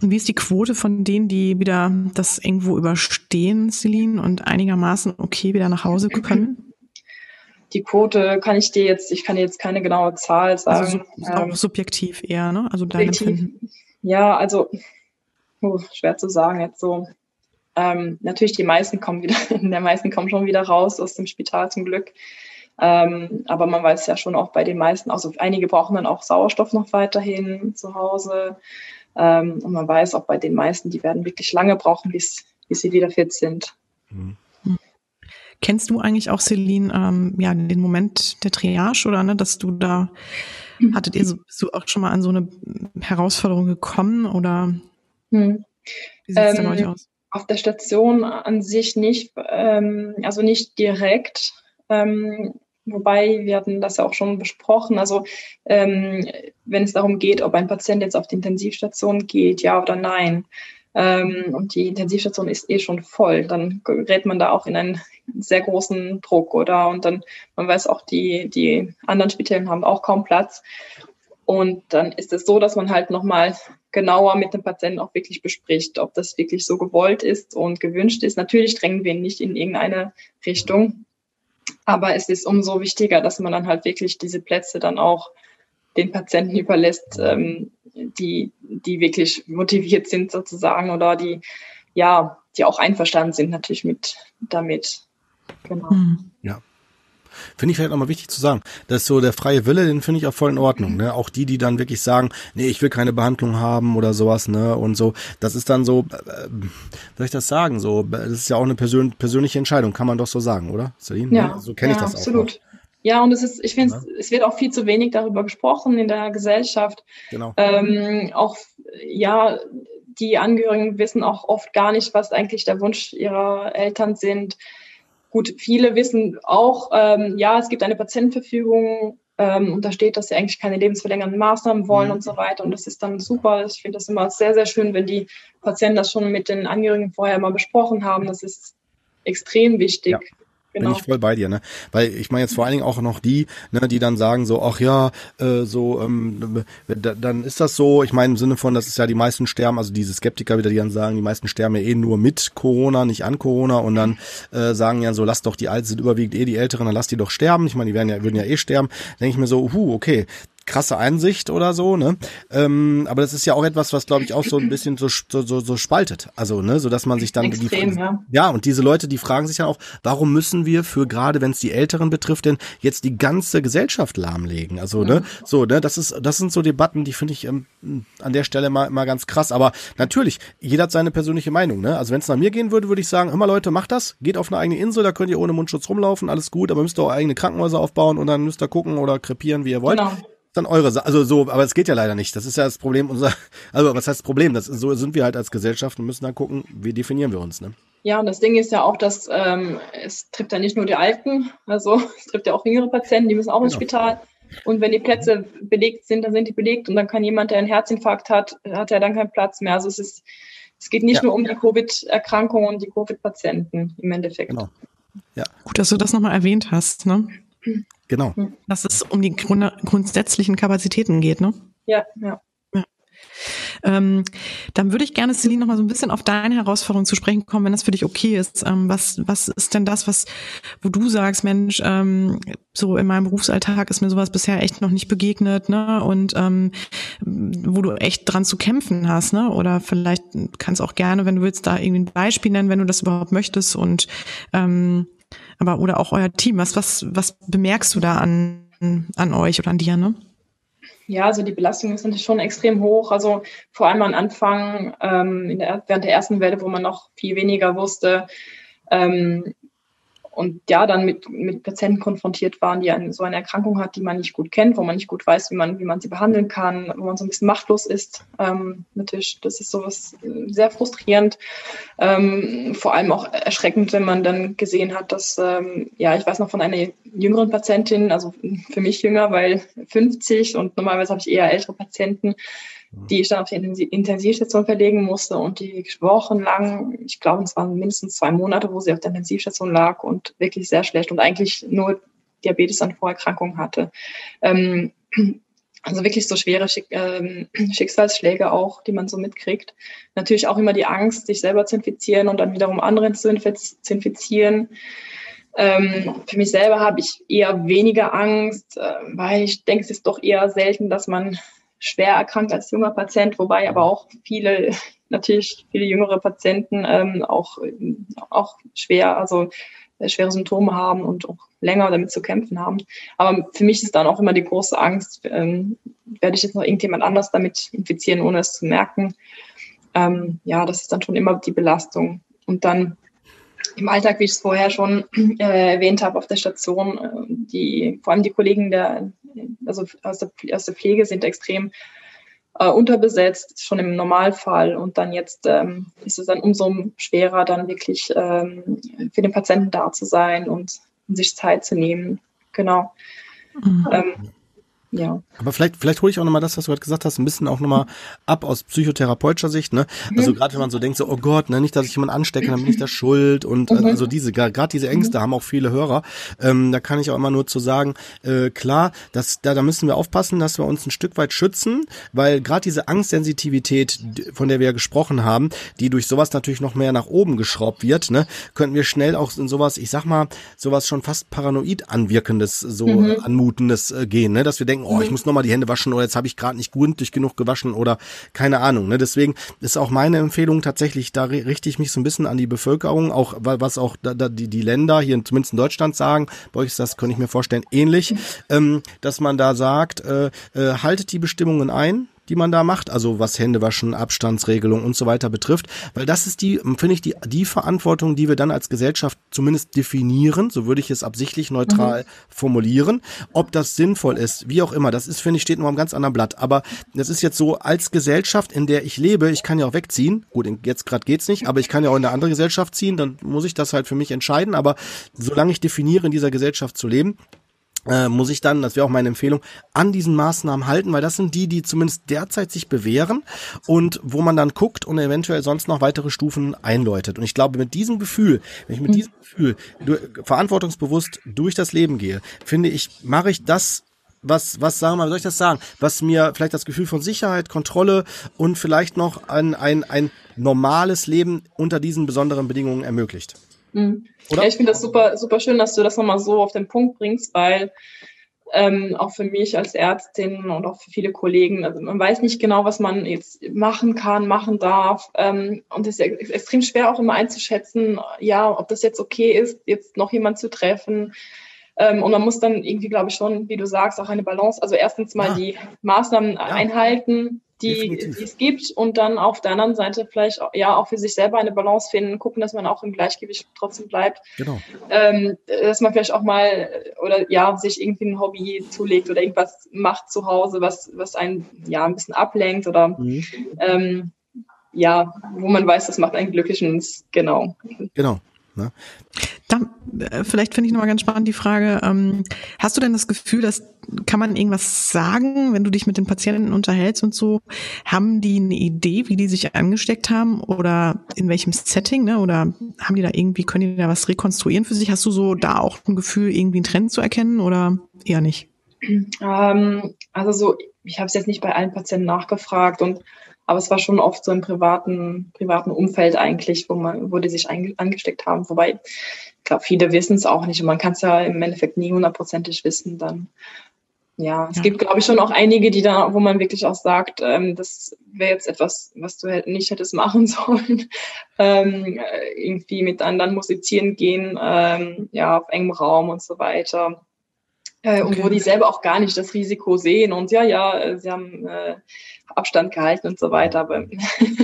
Und wie ist die Quote von denen, die wieder das irgendwo überstehen, Celine, und einigermaßen okay wieder nach Hause können? Die Quote kann ich dir jetzt, ich kann dir jetzt keine genaue Zahl sagen. Also so, ähm, subjektiv eher, ne? Also dein Empfinden. Ja, also uh, schwer zu sagen jetzt so. Ähm, natürlich, die meisten kommen wieder, der meisten kommen schon wieder raus aus dem Spital zum Glück. Ähm, aber man weiß ja schon auch bei den meisten, also einige brauchen dann auch Sauerstoff noch weiterhin zu Hause. Ähm, und man weiß auch bei den meisten, die werden wirklich lange brauchen, bis, bis sie wieder fit sind. Mhm. Kennst du eigentlich auch, Celine, ähm, ja, den Moment der Triage oder ne, dass du da, mhm. hattet ihr so, bist du auch schon mal an so eine Herausforderung gekommen oder mhm. wie sieht es ähm, bei euch aus? Auf der Station an sich nicht, ähm, also nicht direkt. Ähm, Wobei, wir hatten das ja auch schon besprochen. Also, ähm, wenn es darum geht, ob ein Patient jetzt auf die Intensivstation geht, ja oder nein, ähm, und die Intensivstation ist eh schon voll, dann gerät man da auch in einen sehr großen Druck, oder? Und dann, man weiß auch, die, die anderen Spitälen haben auch kaum Platz. Und dann ist es so, dass man halt nochmal genauer mit dem Patienten auch wirklich bespricht, ob das wirklich so gewollt ist und gewünscht ist. Natürlich drängen wir ihn nicht in irgendeine Richtung. Aber es ist umso wichtiger, dass man dann halt wirklich diese Plätze dann auch den Patienten überlässt, ähm, die, die wirklich motiviert sind sozusagen oder die, ja, die auch einverstanden sind natürlich mit damit. Genau. Hm. Ja. Finde ich vielleicht nochmal wichtig zu sagen, dass so der freie Wille, den finde ich auch voll in Ordnung. Ne? Auch die, die dann wirklich sagen, nee, ich will keine Behandlung haben oder sowas, ne? Und so, das ist dann so, äh, soll ich das sagen? So, das ist ja auch eine persön persönliche Entscheidung, kann man doch so sagen, oder? Celine? Ja, so kenne ja, ich das absolut. auch. Noch. Ja, und es ist, ich finde, ja. es wird auch viel zu wenig darüber gesprochen in der Gesellschaft. Genau. Ähm, auch, ja, die Angehörigen wissen auch oft gar nicht, was eigentlich der Wunsch ihrer Eltern sind. Gut, viele wissen auch, ähm, ja, es gibt eine Patientenverfügung ähm, und da steht, dass sie eigentlich keine lebensverlängernden Maßnahmen wollen mhm. und so weiter. Und das ist dann super. Ich finde das immer sehr, sehr schön, wenn die Patienten das schon mit den Angehörigen vorher mal besprochen haben. Das ist extrem wichtig. Ja. Genau. Bin ich voll bei dir, ne? Weil ich meine jetzt vor allen Dingen auch noch die, ne, die dann sagen so, ach ja, äh, so, ähm, da, dann ist das so. Ich meine im Sinne von, das ist ja die meisten sterben, also diese Skeptiker wieder, die dann sagen, die meisten sterben ja eh nur mit Corona, nicht an Corona und dann äh, sagen ja so, lass doch die Alten sind überwiegend eh die Älteren, dann lass die doch sterben. Ich meine, die werden ja würden ja eh sterben. Denke ich mir so, hu, okay, krasse Einsicht oder so, ne? Ähm, aber das ist ja auch etwas, was glaube ich auch so ein bisschen so, so, so spaltet. Also, ne, so dass man sich dann Extrem, die, ja. ja, und diese Leute, die fragen sich ja auch, warum müssen wir für gerade, wenn es die Älteren betrifft, denn jetzt die ganze Gesellschaft lahmlegen? Also, ne, mhm. so, ne, das ist, das sind so Debatten, die finde ich ähm, an der Stelle mal, mal ganz krass. Aber natürlich, jeder hat seine persönliche Meinung, ne? Also wenn es nach mir gehen würde, würde ich sagen, immer Leute, macht das, geht auf eine eigene Insel, da könnt ihr ohne Mundschutz rumlaufen, alles gut, aber müsst ihr auch eigene Krankenhäuser aufbauen und dann müsst ihr gucken oder krepieren, wie ihr wollt. Genau dann eure Sache. Also so, aber es geht ja leider nicht. Das ist ja das Problem unser, also was heißt das Problem? Das, so sind wir halt als Gesellschaft und müssen dann gucken, wie definieren wir uns, ne? Ja, und das Ding ist ja auch, dass ähm, es trifft ja nicht nur die Alten, also es trifft ja auch jüngere Patienten, die müssen auch genau. ins Spital. Und wenn die Plätze belegt sind, dann sind die belegt und dann kann jemand, der einen Herzinfarkt hat, hat ja dann keinen Platz mehr. Also es ist, es geht nicht ja. nur um die Covid-Erkrankungen und die Covid-Patienten im Endeffekt. Genau. Ja. Gut, dass du das nochmal erwähnt hast, ne? Genau. Dass es um die grund grundsätzlichen Kapazitäten geht, ne? Ja, ja. Ähm, dann würde ich gerne, Celine, noch mal so ein bisschen auf deine Herausforderung zu sprechen kommen, wenn das für dich okay ist. Ähm, was, was ist denn das, was, wo du sagst, Mensch, ähm, so in meinem Berufsalltag ist mir sowas bisher echt noch nicht begegnet, ne? Und ähm, wo du echt dran zu kämpfen hast, ne? Oder vielleicht kannst auch gerne, wenn du willst, da irgendwie ein Beispiel nennen, wenn du das überhaupt möchtest und ähm, aber oder auch euer Team. Was, was, was bemerkst du da an, an euch oder an dir, ne? Ja, also die Belastung ist natürlich schon extrem hoch. Also vor allem am Anfang, ähm, der, während der ersten Welle, wo man noch viel weniger wusste. Ähm, und ja, dann mit, mit Patienten konfrontiert waren, die eine, so eine Erkrankung hat, die man nicht gut kennt, wo man nicht gut weiß, wie man, wie man sie behandeln kann, wo man so ein bisschen machtlos ist. Ähm, natürlich, das ist sowas äh, sehr frustrierend, ähm, vor allem auch erschreckend, wenn man dann gesehen hat, dass, ähm, ja, ich weiß noch von einer jüngeren Patientin, also für mich jünger, weil 50 und normalerweise habe ich eher ältere Patienten, die ich dann auf die Intensivstation verlegen musste und die wochenlang, ich glaube, es waren mindestens zwei Monate, wo sie auf der Intensivstation lag und wirklich sehr schlecht und eigentlich nur Diabetes an Vorerkrankungen hatte. Ähm, also wirklich so schwere Schick, ähm, Schicksalsschläge auch, die man so mitkriegt. Natürlich auch immer die Angst, sich selber zu infizieren und dann wiederum andere zu, infizieren. Ähm, für mich selber habe ich eher weniger Angst, äh, weil ich denke, es ist doch eher selten, dass man schwer erkrankt als junger Patient, wobei aber auch viele, natürlich viele jüngere Patienten ähm, auch, auch schwer, also äh, schwere Symptome haben und auch länger damit zu kämpfen haben. Aber für mich ist dann auch immer die große Angst, ähm, werde ich jetzt noch irgendjemand anders damit infizieren, ohne es zu merken. Ähm, ja, das ist dann schon immer die Belastung. Und dann im Alltag, wie ich es vorher schon äh, erwähnt habe, auf der Station, äh, die, vor allem die Kollegen der, also aus der, aus der Pflege sind extrem äh, unterbesetzt, schon im Normalfall. Und dann jetzt ähm, ist es dann umso schwerer, dann wirklich ähm, für den Patienten da zu sein und, und sich Zeit zu nehmen. Genau. Mhm. Ähm, ja. Aber vielleicht, vielleicht hole ich auch nochmal das, was du gerade gesagt hast, ein bisschen auch nochmal ab aus psychotherapeutischer Sicht, ne? Also mhm. gerade wenn man so denkt, so, oh Gott, ne, nicht, dass ich jemanden anstecke, dann bin ich da schuld und mhm. also diese, gerade diese Ängste mhm. haben auch viele Hörer. Ähm, da kann ich auch immer nur zu sagen, äh, klar, dass, da, da müssen wir aufpassen, dass wir uns ein Stück weit schützen, weil gerade diese Angstsensitivität, von der wir ja gesprochen haben, die durch sowas natürlich noch mehr nach oben geschraubt wird, ne, könnten wir schnell auch in sowas, ich sag mal, sowas schon fast paranoid anwirkendes, so mhm. anmutendes äh, gehen, ne, dass wir denken, oh, ich muss nochmal die Hände waschen oder jetzt habe ich gerade nicht gründlich genug gewaschen oder keine Ahnung. Ne? Deswegen ist auch meine Empfehlung tatsächlich, da richte ich mich so ein bisschen an die Bevölkerung, auch was auch da, da, die, die Länder hier zumindest in Deutschland sagen, bei euch ist das, könnte ich mir vorstellen, ähnlich, ähm, dass man da sagt, äh, äh, haltet die Bestimmungen ein, die man da macht, also was Händewaschen, Abstandsregelung und so weiter betrifft, weil das ist die, finde ich, die, die Verantwortung, die wir dann als Gesellschaft zumindest definieren, so würde ich es absichtlich neutral mhm. formulieren. Ob das sinnvoll ist, wie auch immer, das ist, finde ich, steht nur am ganz anderen Blatt. Aber das ist jetzt so, als Gesellschaft, in der ich lebe, ich kann ja auch wegziehen, gut, jetzt gerade geht's nicht, aber ich kann ja auch in eine andere Gesellschaft ziehen, dann muss ich das halt für mich entscheiden, aber solange ich definiere, in dieser Gesellschaft zu leben, äh, muss ich dann, das wäre auch meine Empfehlung, an diesen Maßnahmen halten, weil das sind die, die zumindest derzeit sich bewähren und wo man dann guckt und eventuell sonst noch weitere Stufen einläutet. Und ich glaube, mit diesem Gefühl, wenn ich mit mhm. diesem Gefühl du, verantwortungsbewusst durch das Leben gehe, finde ich, mache ich das was, was sagen wir, soll ich das sagen, was mir vielleicht das Gefühl von Sicherheit, Kontrolle und vielleicht noch ein, ein, ein normales Leben unter diesen besonderen Bedingungen ermöglicht. Mhm. Ja, ich finde das super, super schön, dass du das nochmal so auf den Punkt bringst, weil ähm, auch für mich als Ärztin und auch für viele Kollegen, also man weiß nicht genau, was man jetzt machen kann, machen darf. Ähm, und es ist extrem schwer auch immer einzuschätzen, ja, ob das jetzt okay ist, jetzt noch jemand zu treffen. Ähm, und man muss dann irgendwie, glaube ich, schon, wie du sagst, auch eine Balance, also erstens mal ja. die Maßnahmen ja. einhalten, die, die es gibt und dann auf der anderen Seite vielleicht auch, ja auch für sich selber eine Balance finden, gucken, dass man auch im Gleichgewicht trotzdem bleibt. Genau. Ähm, dass man vielleicht auch mal oder ja sich irgendwie ein Hobby zulegt oder irgendwas macht zu Hause, was was einen ja ein bisschen ablenkt oder mhm. ähm, ja, wo man weiß, das macht einen glücklich und genau. Genau. Ne? Äh, vielleicht finde ich nochmal ganz spannend die Frage, ähm, hast du denn das Gefühl, dass kann man irgendwas sagen, wenn du dich mit den Patienten unterhältst und so? Haben die eine Idee, wie die sich angesteckt haben oder in welchem Setting, ne? Oder haben die da irgendwie, können die da was rekonstruieren für sich? Hast du so da auch ein Gefühl, irgendwie einen Trend zu erkennen oder eher nicht? Ähm, also so, ich habe es jetzt nicht bei allen Patienten nachgefragt und aber es war schon oft so im privaten, privaten Umfeld eigentlich, wo man, wo die sich angesteckt haben. Wobei, ich glaube, viele wissen es auch nicht und man kann es ja im Endeffekt nie hundertprozentig wissen dann. Ja, es ja. gibt, glaube ich, schon auch einige, die da, wo man wirklich auch sagt, ähm, das wäre jetzt etwas, was du nicht hättest machen sollen. ähm, irgendwie mit anderen musizieren gehen, ähm, ja, auf engem Raum und so weiter. Äh, okay. Und wo die selber auch gar nicht das Risiko sehen und ja, ja, äh, sie haben äh, Abstand gehalten und so weiter. Aber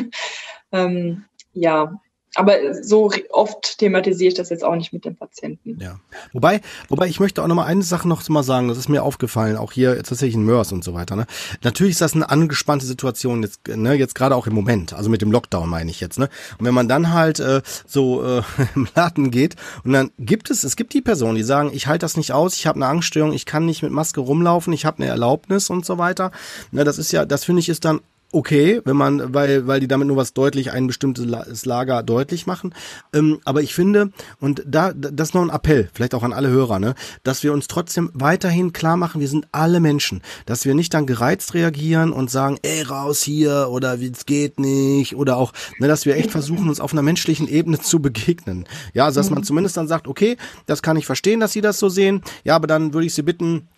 ähm, ja, aber so oft thematisiere ich das jetzt auch nicht mit den Patienten. Ja. Wobei, wobei ich möchte auch noch mal eine Sache noch mal sagen, das ist mir aufgefallen, auch hier tatsächlich in Mörs und so weiter. Ne? Natürlich ist das eine angespannte Situation jetzt, ne, jetzt gerade auch im Moment, also mit dem Lockdown meine ich jetzt. Ne? Und wenn man dann halt äh, so äh, im Laden geht und dann gibt es, es gibt die Personen, die sagen, ich halte das nicht aus, ich habe eine Angststörung, ich kann nicht mit Maske rumlaufen, ich habe eine Erlaubnis und so weiter. Ne, das ist ja, das finde ich ist dann okay, wenn man, weil, weil die damit nur was deutlich, ein bestimmtes Lager deutlich machen. Ähm, aber ich finde, und da, das ist noch ein Appell, vielleicht auch an alle Hörer, ne, dass wir uns trotzdem weiterhin klar machen, wir sind alle Menschen, dass wir nicht dann gereizt reagieren und sagen, ey, raus hier oder wie es geht nicht oder auch, ne, dass wir echt versuchen, uns auf einer menschlichen Ebene zu begegnen. Ja, also dass man mhm. zumindest dann sagt, okay, das kann ich verstehen, dass Sie das so sehen. Ja, aber dann würde ich Sie bitten,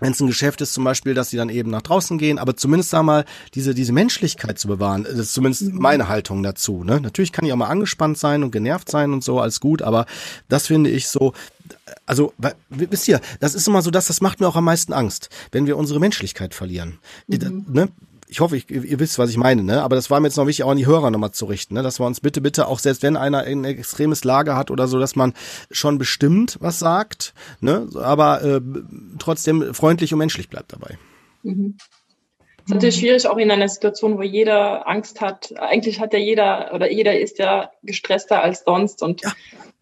wenn es ein Geschäft ist zum Beispiel, dass sie dann eben nach draußen gehen, aber zumindest da mal diese, diese Menschlichkeit zu bewahren, das ist zumindest mhm. meine Haltung dazu. Ne? Natürlich kann ich auch mal angespannt sein und genervt sein und so, alles gut, aber das finde ich so, also, wisst ihr, das ist immer so, dass das macht mir auch am meisten Angst, wenn wir unsere Menschlichkeit verlieren. Mhm. Ne? Ich hoffe, ich, ihr wisst, was ich meine, ne? Aber das war mir jetzt noch wichtig, auch an die Hörer nochmal zu richten, ne? Dass wir uns bitte, bitte, auch selbst wenn einer ein extremes Lager hat oder so, dass man schon bestimmt was sagt, ne? Aber äh, trotzdem freundlich und menschlich bleibt dabei. Mhm. Es ist natürlich schwierig, auch in einer Situation, wo jeder Angst hat. Eigentlich hat ja jeder oder jeder ist ja gestresster als sonst und ja.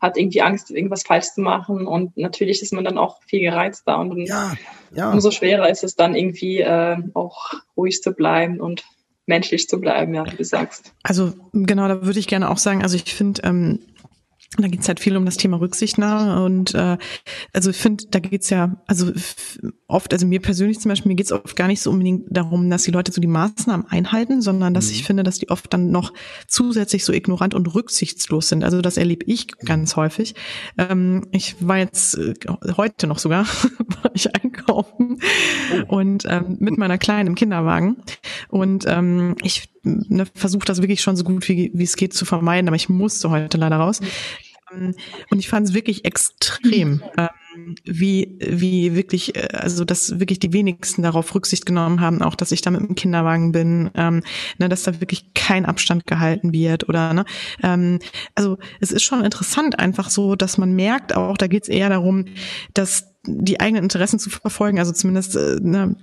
Hat irgendwie Angst, irgendwas falsch zu machen. Und natürlich ist man dann auch viel gereizter und ja. Ja. umso schwerer ist es dann irgendwie äh, auch ruhig zu bleiben und menschlich zu bleiben, ja, wie du sagst. Also genau, da würde ich gerne auch sagen, also ich finde, ähm, da geht's halt viel um das Thema Rücksichtnahme und äh, also ich finde, da geht's ja, also oft, also mir persönlich zum Beispiel, mir geht's oft gar nicht so unbedingt darum, dass die Leute so die Maßnahmen einhalten, sondern dass mhm. ich finde, dass die oft dann noch zusätzlich so ignorant und rücksichtslos sind. Also das erlebe ich ganz häufig. Ähm, ich war jetzt äh, heute noch sogar, war ich einkaufen oh. und ähm, mit meiner Kleinen im Kinderwagen und ähm, ich ne, versuche das wirklich schon so gut wie, wie es geht zu vermeiden, aber ich musste heute leider raus. Ähm, und ich fand es wirklich extrem, ähm, wie, wie wirklich, äh, also dass wirklich die wenigsten darauf Rücksicht genommen haben, auch dass ich da mit dem Kinderwagen bin, ähm, ne, dass da wirklich kein Abstand gehalten wird oder ne. Ähm, also es ist schon interessant einfach so, dass man merkt auch, da geht es eher darum, dass die eigenen Interessen zu verfolgen, also zumindest äh, ne,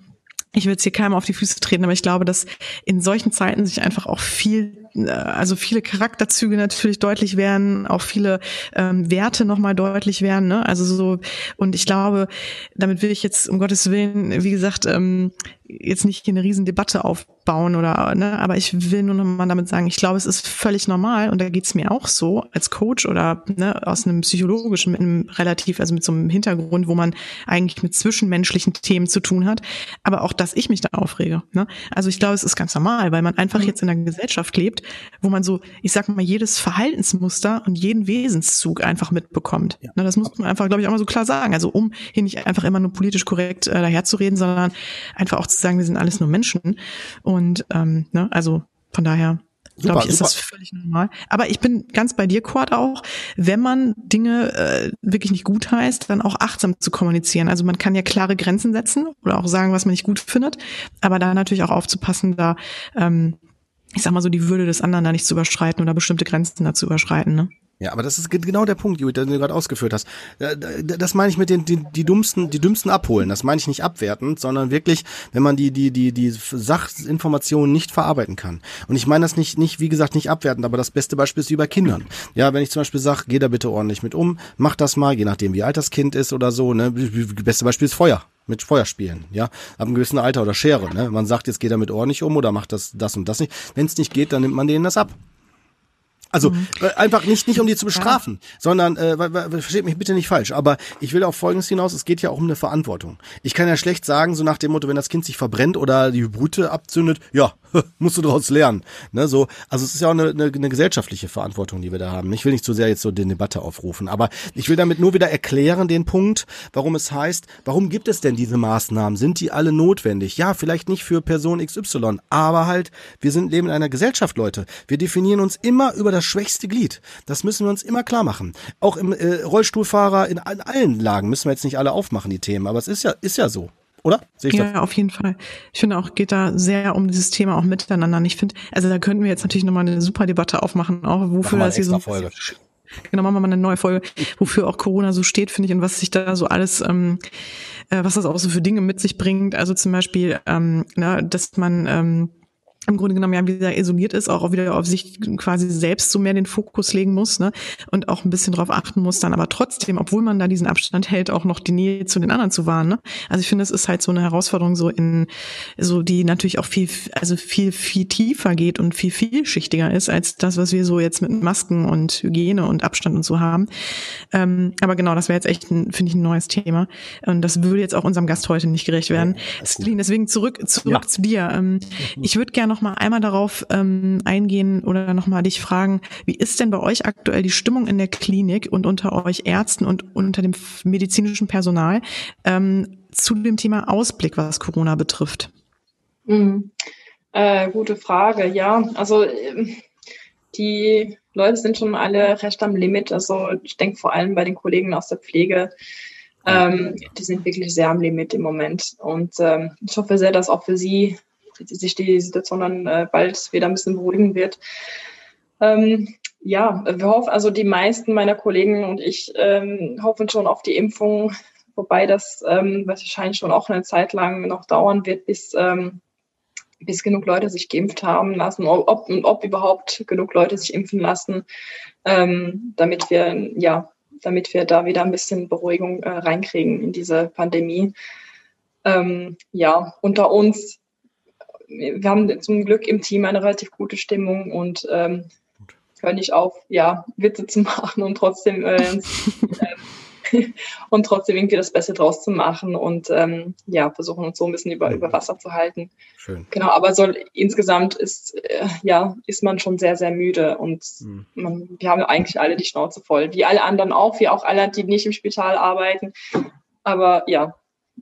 ich will jetzt hier keinem auf die Füße treten, aber ich glaube, dass in solchen Zeiten sich einfach auch viel, also viele Charakterzüge natürlich deutlich werden, auch viele ähm, Werte nochmal deutlich werden. Ne? Also so, und ich glaube, damit will ich jetzt um Gottes Willen, wie gesagt, ähm, jetzt nicht hier eine Riesendebatte aufbauen oder, ne, aber ich will nur noch mal damit sagen, ich glaube, es ist völlig normal und da geht's mir auch so als Coach oder ne, aus einem psychologischen, mit einem relativ, also mit so einem Hintergrund, wo man eigentlich mit zwischenmenschlichen Themen zu tun hat, aber auch, dass ich mich da aufrege. Ne? Also ich glaube, es ist ganz normal, weil man einfach mhm. jetzt in einer Gesellschaft lebt, wo man so, ich sag mal, jedes Verhaltensmuster und jeden Wesenszug einfach mitbekommt. Ja. Ne, das muss man einfach, glaube ich, auch mal so klar sagen. Also um hier nicht einfach immer nur politisch korrekt äh, daherzureden, sondern einfach auch zu sagen, wir sind alles nur Menschen. Und ähm, ne, also von daher glaube ich, ist super. das völlig normal. Aber ich bin ganz bei dir, Quad, auch, wenn man Dinge äh, wirklich nicht gut heißt, dann auch achtsam zu kommunizieren. Also man kann ja klare Grenzen setzen oder auch sagen, was man nicht gut findet, aber da natürlich auch aufzupassen, da, ähm, ich sag mal so, die Würde des anderen da nicht zu überschreiten oder bestimmte Grenzen da zu überschreiten. Ne? Ja, aber das ist genau der Punkt, Judith, den du gerade ausgeführt hast. Das meine ich mit den die, die dummsten, die dümmsten abholen. Das meine ich nicht abwertend, sondern wirklich, wenn man die die die die Sachinformationen nicht verarbeiten kann. Und ich meine das nicht nicht wie gesagt nicht abwertend, aber das beste Beispiel ist wie bei Kindern. Ja, wenn ich zum Beispiel sage, geh da bitte ordentlich mit um, mach das mal, je nachdem wie alt das Kind ist oder so. Ne, beste Beispiel ist Feuer mit Feuerspielen, ja, ab einem gewissen Alter oder Schere. Ne? Man sagt, jetzt geht damit ordentlich um oder macht das das und das nicht. Wenn es nicht geht, dann nimmt man denen das ab. Also mhm. Äh, einfach nicht nicht um die zu bestrafen, ja. sondern äh, versteht mich bitte nicht falsch, aber ich will auf Folgendes hinaus, es geht ja auch um eine Verantwortung. Ich kann ja schlecht sagen, so nach dem Motto, wenn das Kind sich verbrennt oder die Brüte abzündet, ja, musst du daraus lernen. Ne, so, also es ist ja auch eine, eine, eine gesellschaftliche Verantwortung, die wir da haben. Ich will nicht zu sehr jetzt so die Debatte aufrufen, aber ich will damit nur wieder erklären den Punkt, warum es heißt, warum gibt es denn diese Maßnahmen? Sind die alle notwendig? Ja, vielleicht nicht für Person XY, aber halt, wir sind leben in einer Gesellschaft, Leute. Wir definieren uns immer über das schwächste Glied. Das müssen wir uns immer klar machen. Auch im äh, Rollstuhlfahrer in, in allen Lagen müssen wir jetzt nicht alle aufmachen, die Themen, aber es ist ja, ist ja so. Oder? Sehe ich ja, das? auf jeden Fall. Ich finde auch, geht da sehr um dieses Thema auch miteinander. Ich finde, also da könnten wir jetzt natürlich nochmal eine super Debatte aufmachen, auch wofür das hier so. Folge. Genau, machen wir mal eine neue Folge, wofür auch Corona so steht, finde ich, und was sich da so alles, ähm, äh, was das auch so für Dinge mit sich bringt. Also zum Beispiel, ähm, na, dass man ähm, im Grunde genommen ja wieder isoliert ist, auch wieder auf sich quasi selbst so mehr den Fokus legen muss ne? und auch ein bisschen darauf achten muss, dann aber trotzdem, obwohl man da diesen Abstand hält, auch noch die Nähe zu den anderen zu wahren. Ne? Also ich finde, es ist halt so eine Herausforderung, so in so die natürlich auch viel, also viel, viel tiefer geht und viel vielschichtiger ist als das, was wir so jetzt mit Masken und Hygiene und Abstand und so haben. Ähm, aber genau, das wäre jetzt echt, finde ich, ein neues Thema. Und das würde jetzt auch unserem Gast heute nicht gerecht werden. Ja, deswegen zurück, zurück ja. zu dir. Ähm, ich würde gerne noch mal einmal darauf ähm, eingehen oder noch mal dich fragen, wie ist denn bei euch aktuell die Stimmung in der Klinik und unter euch Ärzten und unter dem medizinischen Personal ähm, zu dem Thema Ausblick, was Corona betrifft? Mhm. Äh, gute Frage, ja. Also ähm, die Leute sind schon alle recht am Limit. Also ich denke vor allem bei den Kollegen aus der Pflege, ähm, die sind wirklich sehr am Limit im Moment. Und ähm, ich hoffe sehr, dass auch für sie sich die Situation dann äh, bald wieder ein bisschen beruhigen wird. Ähm, ja, wir hoffen, also die meisten meiner Kollegen und ich ähm, hoffen schon auf die Impfung, wobei das ähm, wahrscheinlich schon auch eine Zeit lang noch dauern wird, bis, ähm, bis genug Leute sich geimpft haben lassen, ob ob überhaupt genug Leute sich impfen lassen, ähm, damit wir, ja, damit wir da wieder ein bisschen Beruhigung äh, reinkriegen in diese Pandemie. Ähm, ja, unter uns wir haben zum Glück im Team eine relativ gute Stimmung und ähm, hören nicht auf, ja, Witze zu machen und trotzdem äh, und trotzdem irgendwie das Beste draus zu machen und ähm, ja, versuchen uns so ein bisschen über, über Wasser zu halten. Schön. Genau, aber so insgesamt ist äh, ja, ist man schon sehr, sehr müde und mhm. man, wir haben eigentlich alle die Schnauze voll. Wie alle anderen auch, wie auch alle, die nicht im Spital arbeiten. Aber ja,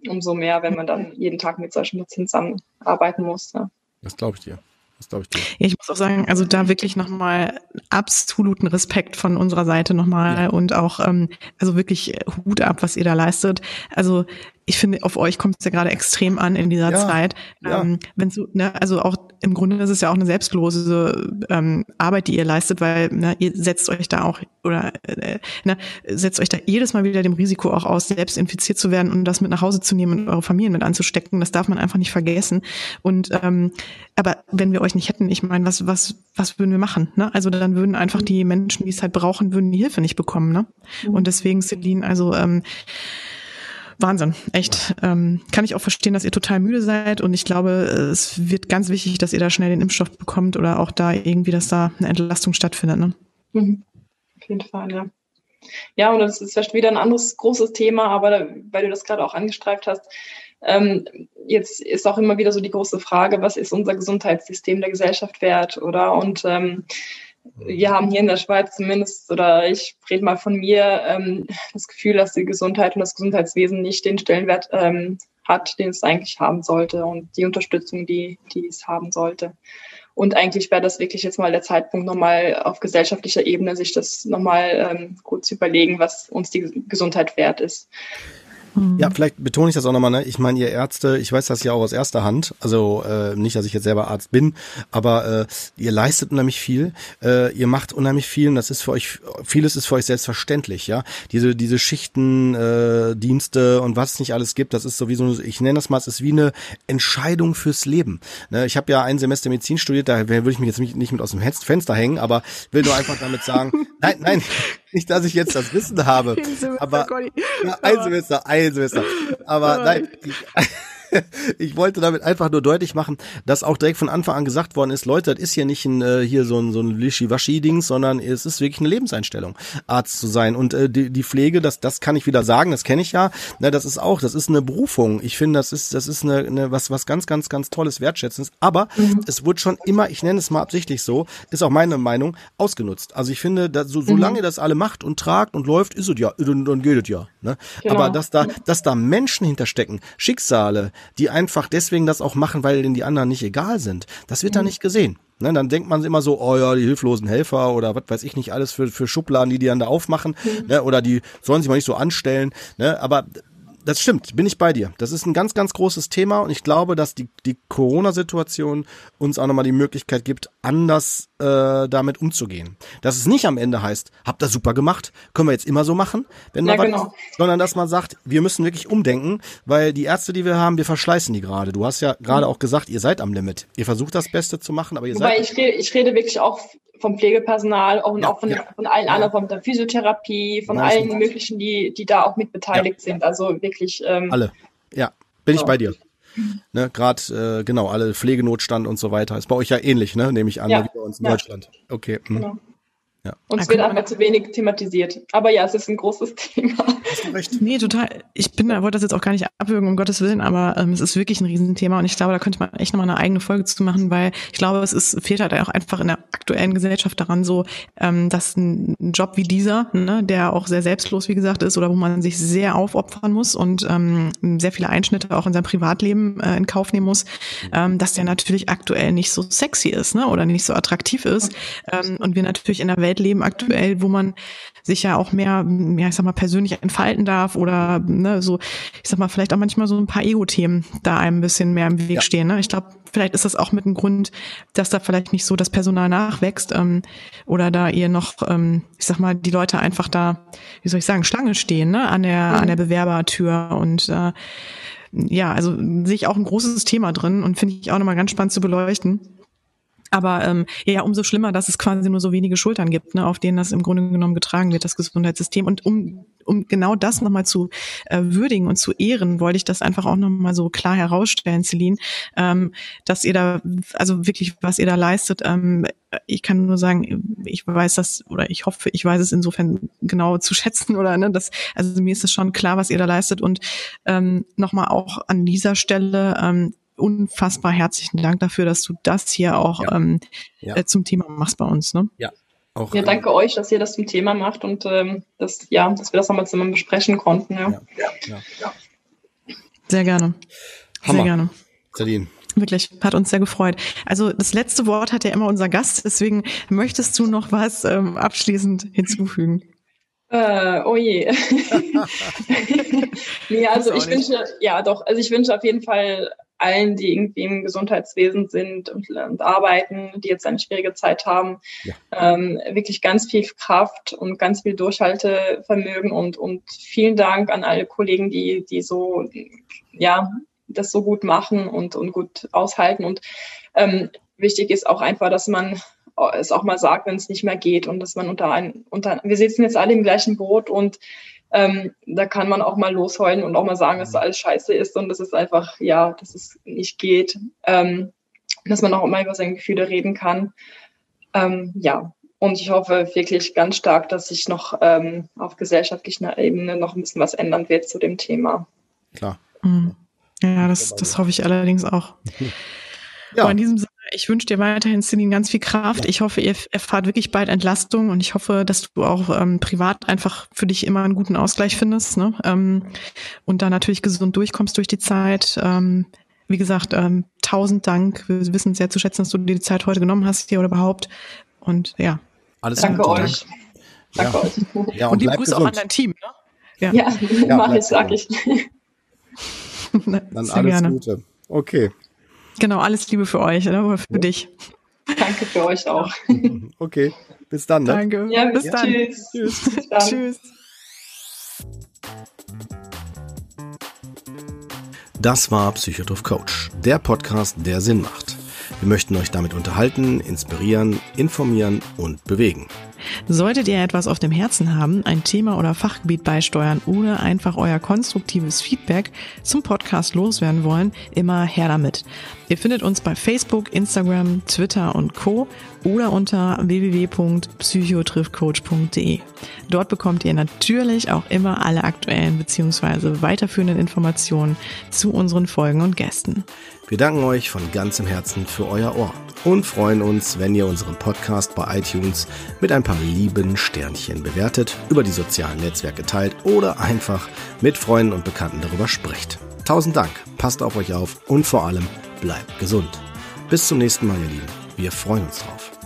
umso mehr, wenn man dann jeden Tag mit solchen Patienten arbeiten muss. Ja. Das glaube ich dir. Das glaube ich dir. Ja, ich muss auch sagen, also da wirklich nochmal absoluten Respekt von unserer Seite nochmal ja. und auch, ähm, also wirklich Hut ab, was ihr da leistet. Also ich finde, auf euch kommt es ja gerade extrem an in dieser ja, Zeit. Ja. Ähm, wenn so, ne, also auch im Grunde ist es ja auch eine selbstlose ähm, Arbeit, die ihr leistet, weil ne, ihr setzt euch da auch oder äh, ne, setzt euch da jedes Mal wieder dem Risiko auch aus, selbst infiziert zu werden und das mit nach Hause zu nehmen und eure Familien mit anzustecken. Das darf man einfach nicht vergessen. Und ähm, aber wenn wir euch nicht hätten, ich meine, was was was würden wir machen? Ne? Also dann würden einfach die Menschen, die es halt brauchen, würden die Hilfe nicht bekommen. Ne? Mhm. Und deswegen, Celine, also ähm, Wahnsinn, echt. Ähm, kann ich auch verstehen, dass ihr total müde seid und ich glaube, es wird ganz wichtig, dass ihr da schnell den Impfstoff bekommt oder auch da irgendwie, dass da eine Entlastung stattfindet. Ne? Mhm. Auf jeden Fall, ja. Ja, und das ist vielleicht wieder ein anderes großes Thema, aber weil du das gerade auch angestreift hast, ähm, jetzt ist auch immer wieder so die große Frage, was ist unser Gesundheitssystem der Gesellschaft wert, oder? Und ähm, wir haben hier in der Schweiz zumindest, oder ich rede mal von mir, ähm, das Gefühl, dass die Gesundheit und das Gesundheitswesen nicht den Stellenwert ähm, hat, den es eigentlich haben sollte und die Unterstützung, die, die es haben sollte. Und eigentlich wäre das wirklich jetzt mal der Zeitpunkt, nochmal auf gesellschaftlicher Ebene sich das nochmal ähm, gut zu überlegen, was uns die Gesundheit wert ist. Ja, vielleicht betone ich das auch nochmal. Ne? Ich meine, ihr Ärzte, ich weiß das ja auch aus erster Hand. Also äh, nicht, dass ich jetzt selber Arzt bin, aber äh, ihr leistet unheimlich viel. Äh, ihr macht unheimlich viel und das ist für euch, vieles ist für euch selbstverständlich. Ja, diese diese Schichten, äh, Dienste und was es nicht alles gibt, das ist sowieso, ich nenne das mal, es ist wie eine Entscheidung fürs Leben. Ne? Ich habe ja ein Semester Medizin studiert, da würde ich mich jetzt nicht mit aus dem Fenster hängen, aber will nur einfach damit sagen, nein, nein, nicht, dass ich jetzt das Wissen habe, aber ein Semester, ein Semester. Aber nein, ich, ich wollte damit einfach nur deutlich machen, dass auch direkt von Anfang an gesagt worden ist, Leute, das ist hier nicht ein, äh, hier so ein, so ein Wischi-Waschi-Dings, sondern es ist wirklich eine Lebenseinstellung, Arzt zu sein. Und äh, die, die Pflege, das, das kann ich wieder sagen, das kenne ich ja, na, das ist auch, das ist eine Berufung. Ich finde, das ist, das ist eine, eine was, was ganz, ganz, ganz tolles, Wertschätzendes. Aber mhm. es wurde schon immer, ich nenne es mal absichtlich so, ist auch meine Meinung, ausgenutzt. Also ich finde, dass, so, solange mhm. das alle macht und tragt und läuft, ist es ja, dann, dann geht es ja. Ne? Genau. Aber dass da, dass da Menschen hinterstecken, Schicksale, die einfach deswegen das auch machen, weil denen die anderen nicht egal sind. Das wird mhm. da nicht gesehen. Ne, dann denkt man immer so, oh ja, die hilflosen Helfer oder was weiß ich nicht alles für, für Schubladen, die die dann da aufmachen, mhm. ne, oder die sollen sich mal nicht so anstellen. Ne, aber das stimmt, bin ich bei dir. Das ist ein ganz, ganz großes Thema und ich glaube, dass die, die Corona-Situation uns auch nochmal die Möglichkeit gibt, anders äh, damit umzugehen. Dass es nicht am Ende heißt, habt ihr super gemacht, können wir jetzt immer so machen, wenn ja, man genau. was, sondern dass man sagt, wir müssen wirklich umdenken, weil die Ärzte, die wir haben, wir verschleißen die gerade. Du hast ja gerade mhm. auch gesagt, ihr seid am Limit. Ihr versucht das Beste zu machen, aber ihr Wobei seid. Ich rede, ich rede wirklich auch vom Pflegepersonal auch, und ja, auch von, ja. von allen anderen, von der Physiotherapie, von Nein, allen möglichen, die, die da auch mit beteiligt sind. Also wirklich. Ähm, alle. Ja, bin ich bei dir. Ne, Gerade, äh, genau, alle Pflegenotstand und so weiter. Ist bei euch ja ähnlich, ne? Nehme ich an, ja. wie bei uns in Deutschland. Okay. Hm. Genau. Ja. Und es wird einfach zu wenig thematisiert. Aber ja, es ist ein großes Thema. Recht? Nee, total. Ich bin, wollte das jetzt auch gar nicht abwürgen, um Gottes Willen, aber ähm, es ist wirklich ein Riesenthema und ich glaube, da könnte man echt nochmal eine eigene Folge zu machen, weil ich glaube, es ist, fehlt halt auch einfach in der aktuellen Gesellschaft daran so, ähm, dass ein Job wie dieser, ne, der auch sehr selbstlos, wie gesagt, ist oder wo man sich sehr aufopfern muss und ähm, sehr viele Einschnitte auch in seinem Privatleben äh, in Kauf nehmen muss, ähm, dass der natürlich aktuell nicht so sexy ist, ne, oder nicht so attraktiv ist ähm, und wir natürlich in der Welt leben aktuell, wo man sich ja auch mehr, ja, ich sag mal, persönlich entfalten darf oder ne, so, ich sag mal, vielleicht auch manchmal so ein paar Ego-Themen da einem ein bisschen mehr im Weg ja. stehen. Ne? Ich glaube, vielleicht ist das auch mit einem Grund, dass da vielleicht nicht so das Personal nachwächst ähm, oder da ihr noch, ähm, ich sag mal, die Leute einfach da, wie soll ich sagen, Schlange stehen, ne, an der, mhm. an der Bewerbertür und äh, ja, also sehe ich auch ein großes Thema drin und finde ich auch nochmal ganz spannend zu beleuchten. Aber ähm, ja, umso schlimmer, dass es quasi nur so wenige Schultern gibt, ne, auf denen das im Grunde genommen getragen wird, das Gesundheitssystem. Und um, um genau das nochmal zu äh, würdigen und zu ehren, wollte ich das einfach auch nochmal so klar herausstellen, Celine, ähm, dass ihr da, also wirklich, was ihr da leistet, ähm, ich kann nur sagen, ich weiß das oder ich hoffe, ich weiß es insofern genau zu schätzen oder ne, das, also mir ist es schon klar, was ihr da leistet und ähm, nochmal auch an dieser Stelle ähm, unfassbar herzlichen Dank dafür, dass du das hier auch ja. Ähm, ja. Äh, zum Thema machst bei uns. Ne? Ja. Auch, ja, danke ähm, euch, dass ihr das zum Thema macht und ähm, dass, ja, dass wir das nochmal zusammen besprechen konnten. Ja. Ja. Ja. Sehr gerne. Hammer. Sehr gerne. Celine. Wirklich, hat uns sehr gefreut. Also das letzte Wort hat ja immer unser Gast, deswegen möchtest du noch was ähm, abschließend hinzufügen? Äh, oh je. nee, also ich wünsche, ja doch, also ich wünsche auf jeden Fall allen, die irgendwie im Gesundheitswesen sind und, und arbeiten, die jetzt eine schwierige Zeit haben, ja. ähm, wirklich ganz viel Kraft und ganz viel Durchhaltevermögen und, und vielen Dank an alle Kollegen, die, die so, ja, das so gut machen und, und gut aushalten. Und ähm, wichtig ist auch einfach, dass man es auch mal sagt, wenn es nicht mehr geht und dass man unter ein, unter, wir sitzen jetzt alle im gleichen Boot und ähm, da kann man auch mal losheulen und auch mal sagen, dass das alles scheiße ist und dass es einfach, ja, dass es nicht geht. Ähm, dass man auch immer über seine Gefühle reden kann. Ähm, ja, und ich hoffe wirklich ganz stark, dass sich noch ähm, auf gesellschaftlicher Ebene noch ein bisschen was ändern wird zu dem Thema. Klar. Mhm. Ja, das, das hoffe ich allerdings auch. Ja. Aber in diesem Sinne, ich wünsche dir weiterhin, Celine, ganz viel Kraft. Ich hoffe, ihr erfahrt wirklich bald Entlastung und ich hoffe, dass du auch ähm, privat einfach für dich immer einen guten Ausgleich findest ne? ähm, und da natürlich gesund durchkommst durch die Zeit. Ähm, wie gesagt, ähm, tausend Dank. Wir wissen sehr zu schätzen, dass du dir die Zeit heute genommen hast hier oder überhaupt. Und ja. Alles Danke Gute. euch. Danke ja. euch. Ja, und, und die Grüße gesund. auch an dein Team. Ne? Ja, ja, ja mach ich, sag ich. Dann alles gerne. Gute. Okay. Genau, alles Liebe für euch, oder? Oder für ja. dich. Danke für euch auch. Okay, bis dann. Ne? Danke. Ja, bis ja. dann. Tschüss. Tschüss. Bis dann. Tschüss. Das war Psychodrift Coach, der Podcast, der Sinn macht. Wir möchten euch damit unterhalten, inspirieren, informieren und bewegen. Solltet ihr etwas auf dem Herzen haben, ein Thema oder Fachgebiet beisteuern oder einfach euer konstruktives Feedback zum Podcast loswerden wollen, immer her damit. Ihr findet uns bei Facebook, Instagram, Twitter und Co. oder unter www.psychotriffcoach.de. Dort bekommt ihr natürlich auch immer alle aktuellen bzw. weiterführenden Informationen zu unseren Folgen und Gästen. Wir danken euch von ganzem Herzen für euer Ohr und freuen uns, wenn ihr unseren Podcast bei iTunes mit ein paar lieben Sternchen bewertet, über die sozialen Netzwerke teilt oder einfach mit Freunden und Bekannten darüber sprecht. Tausend Dank, passt auf euch auf und vor allem bleibt gesund. Bis zum nächsten Mal, ihr Lieben. Wir freuen uns drauf.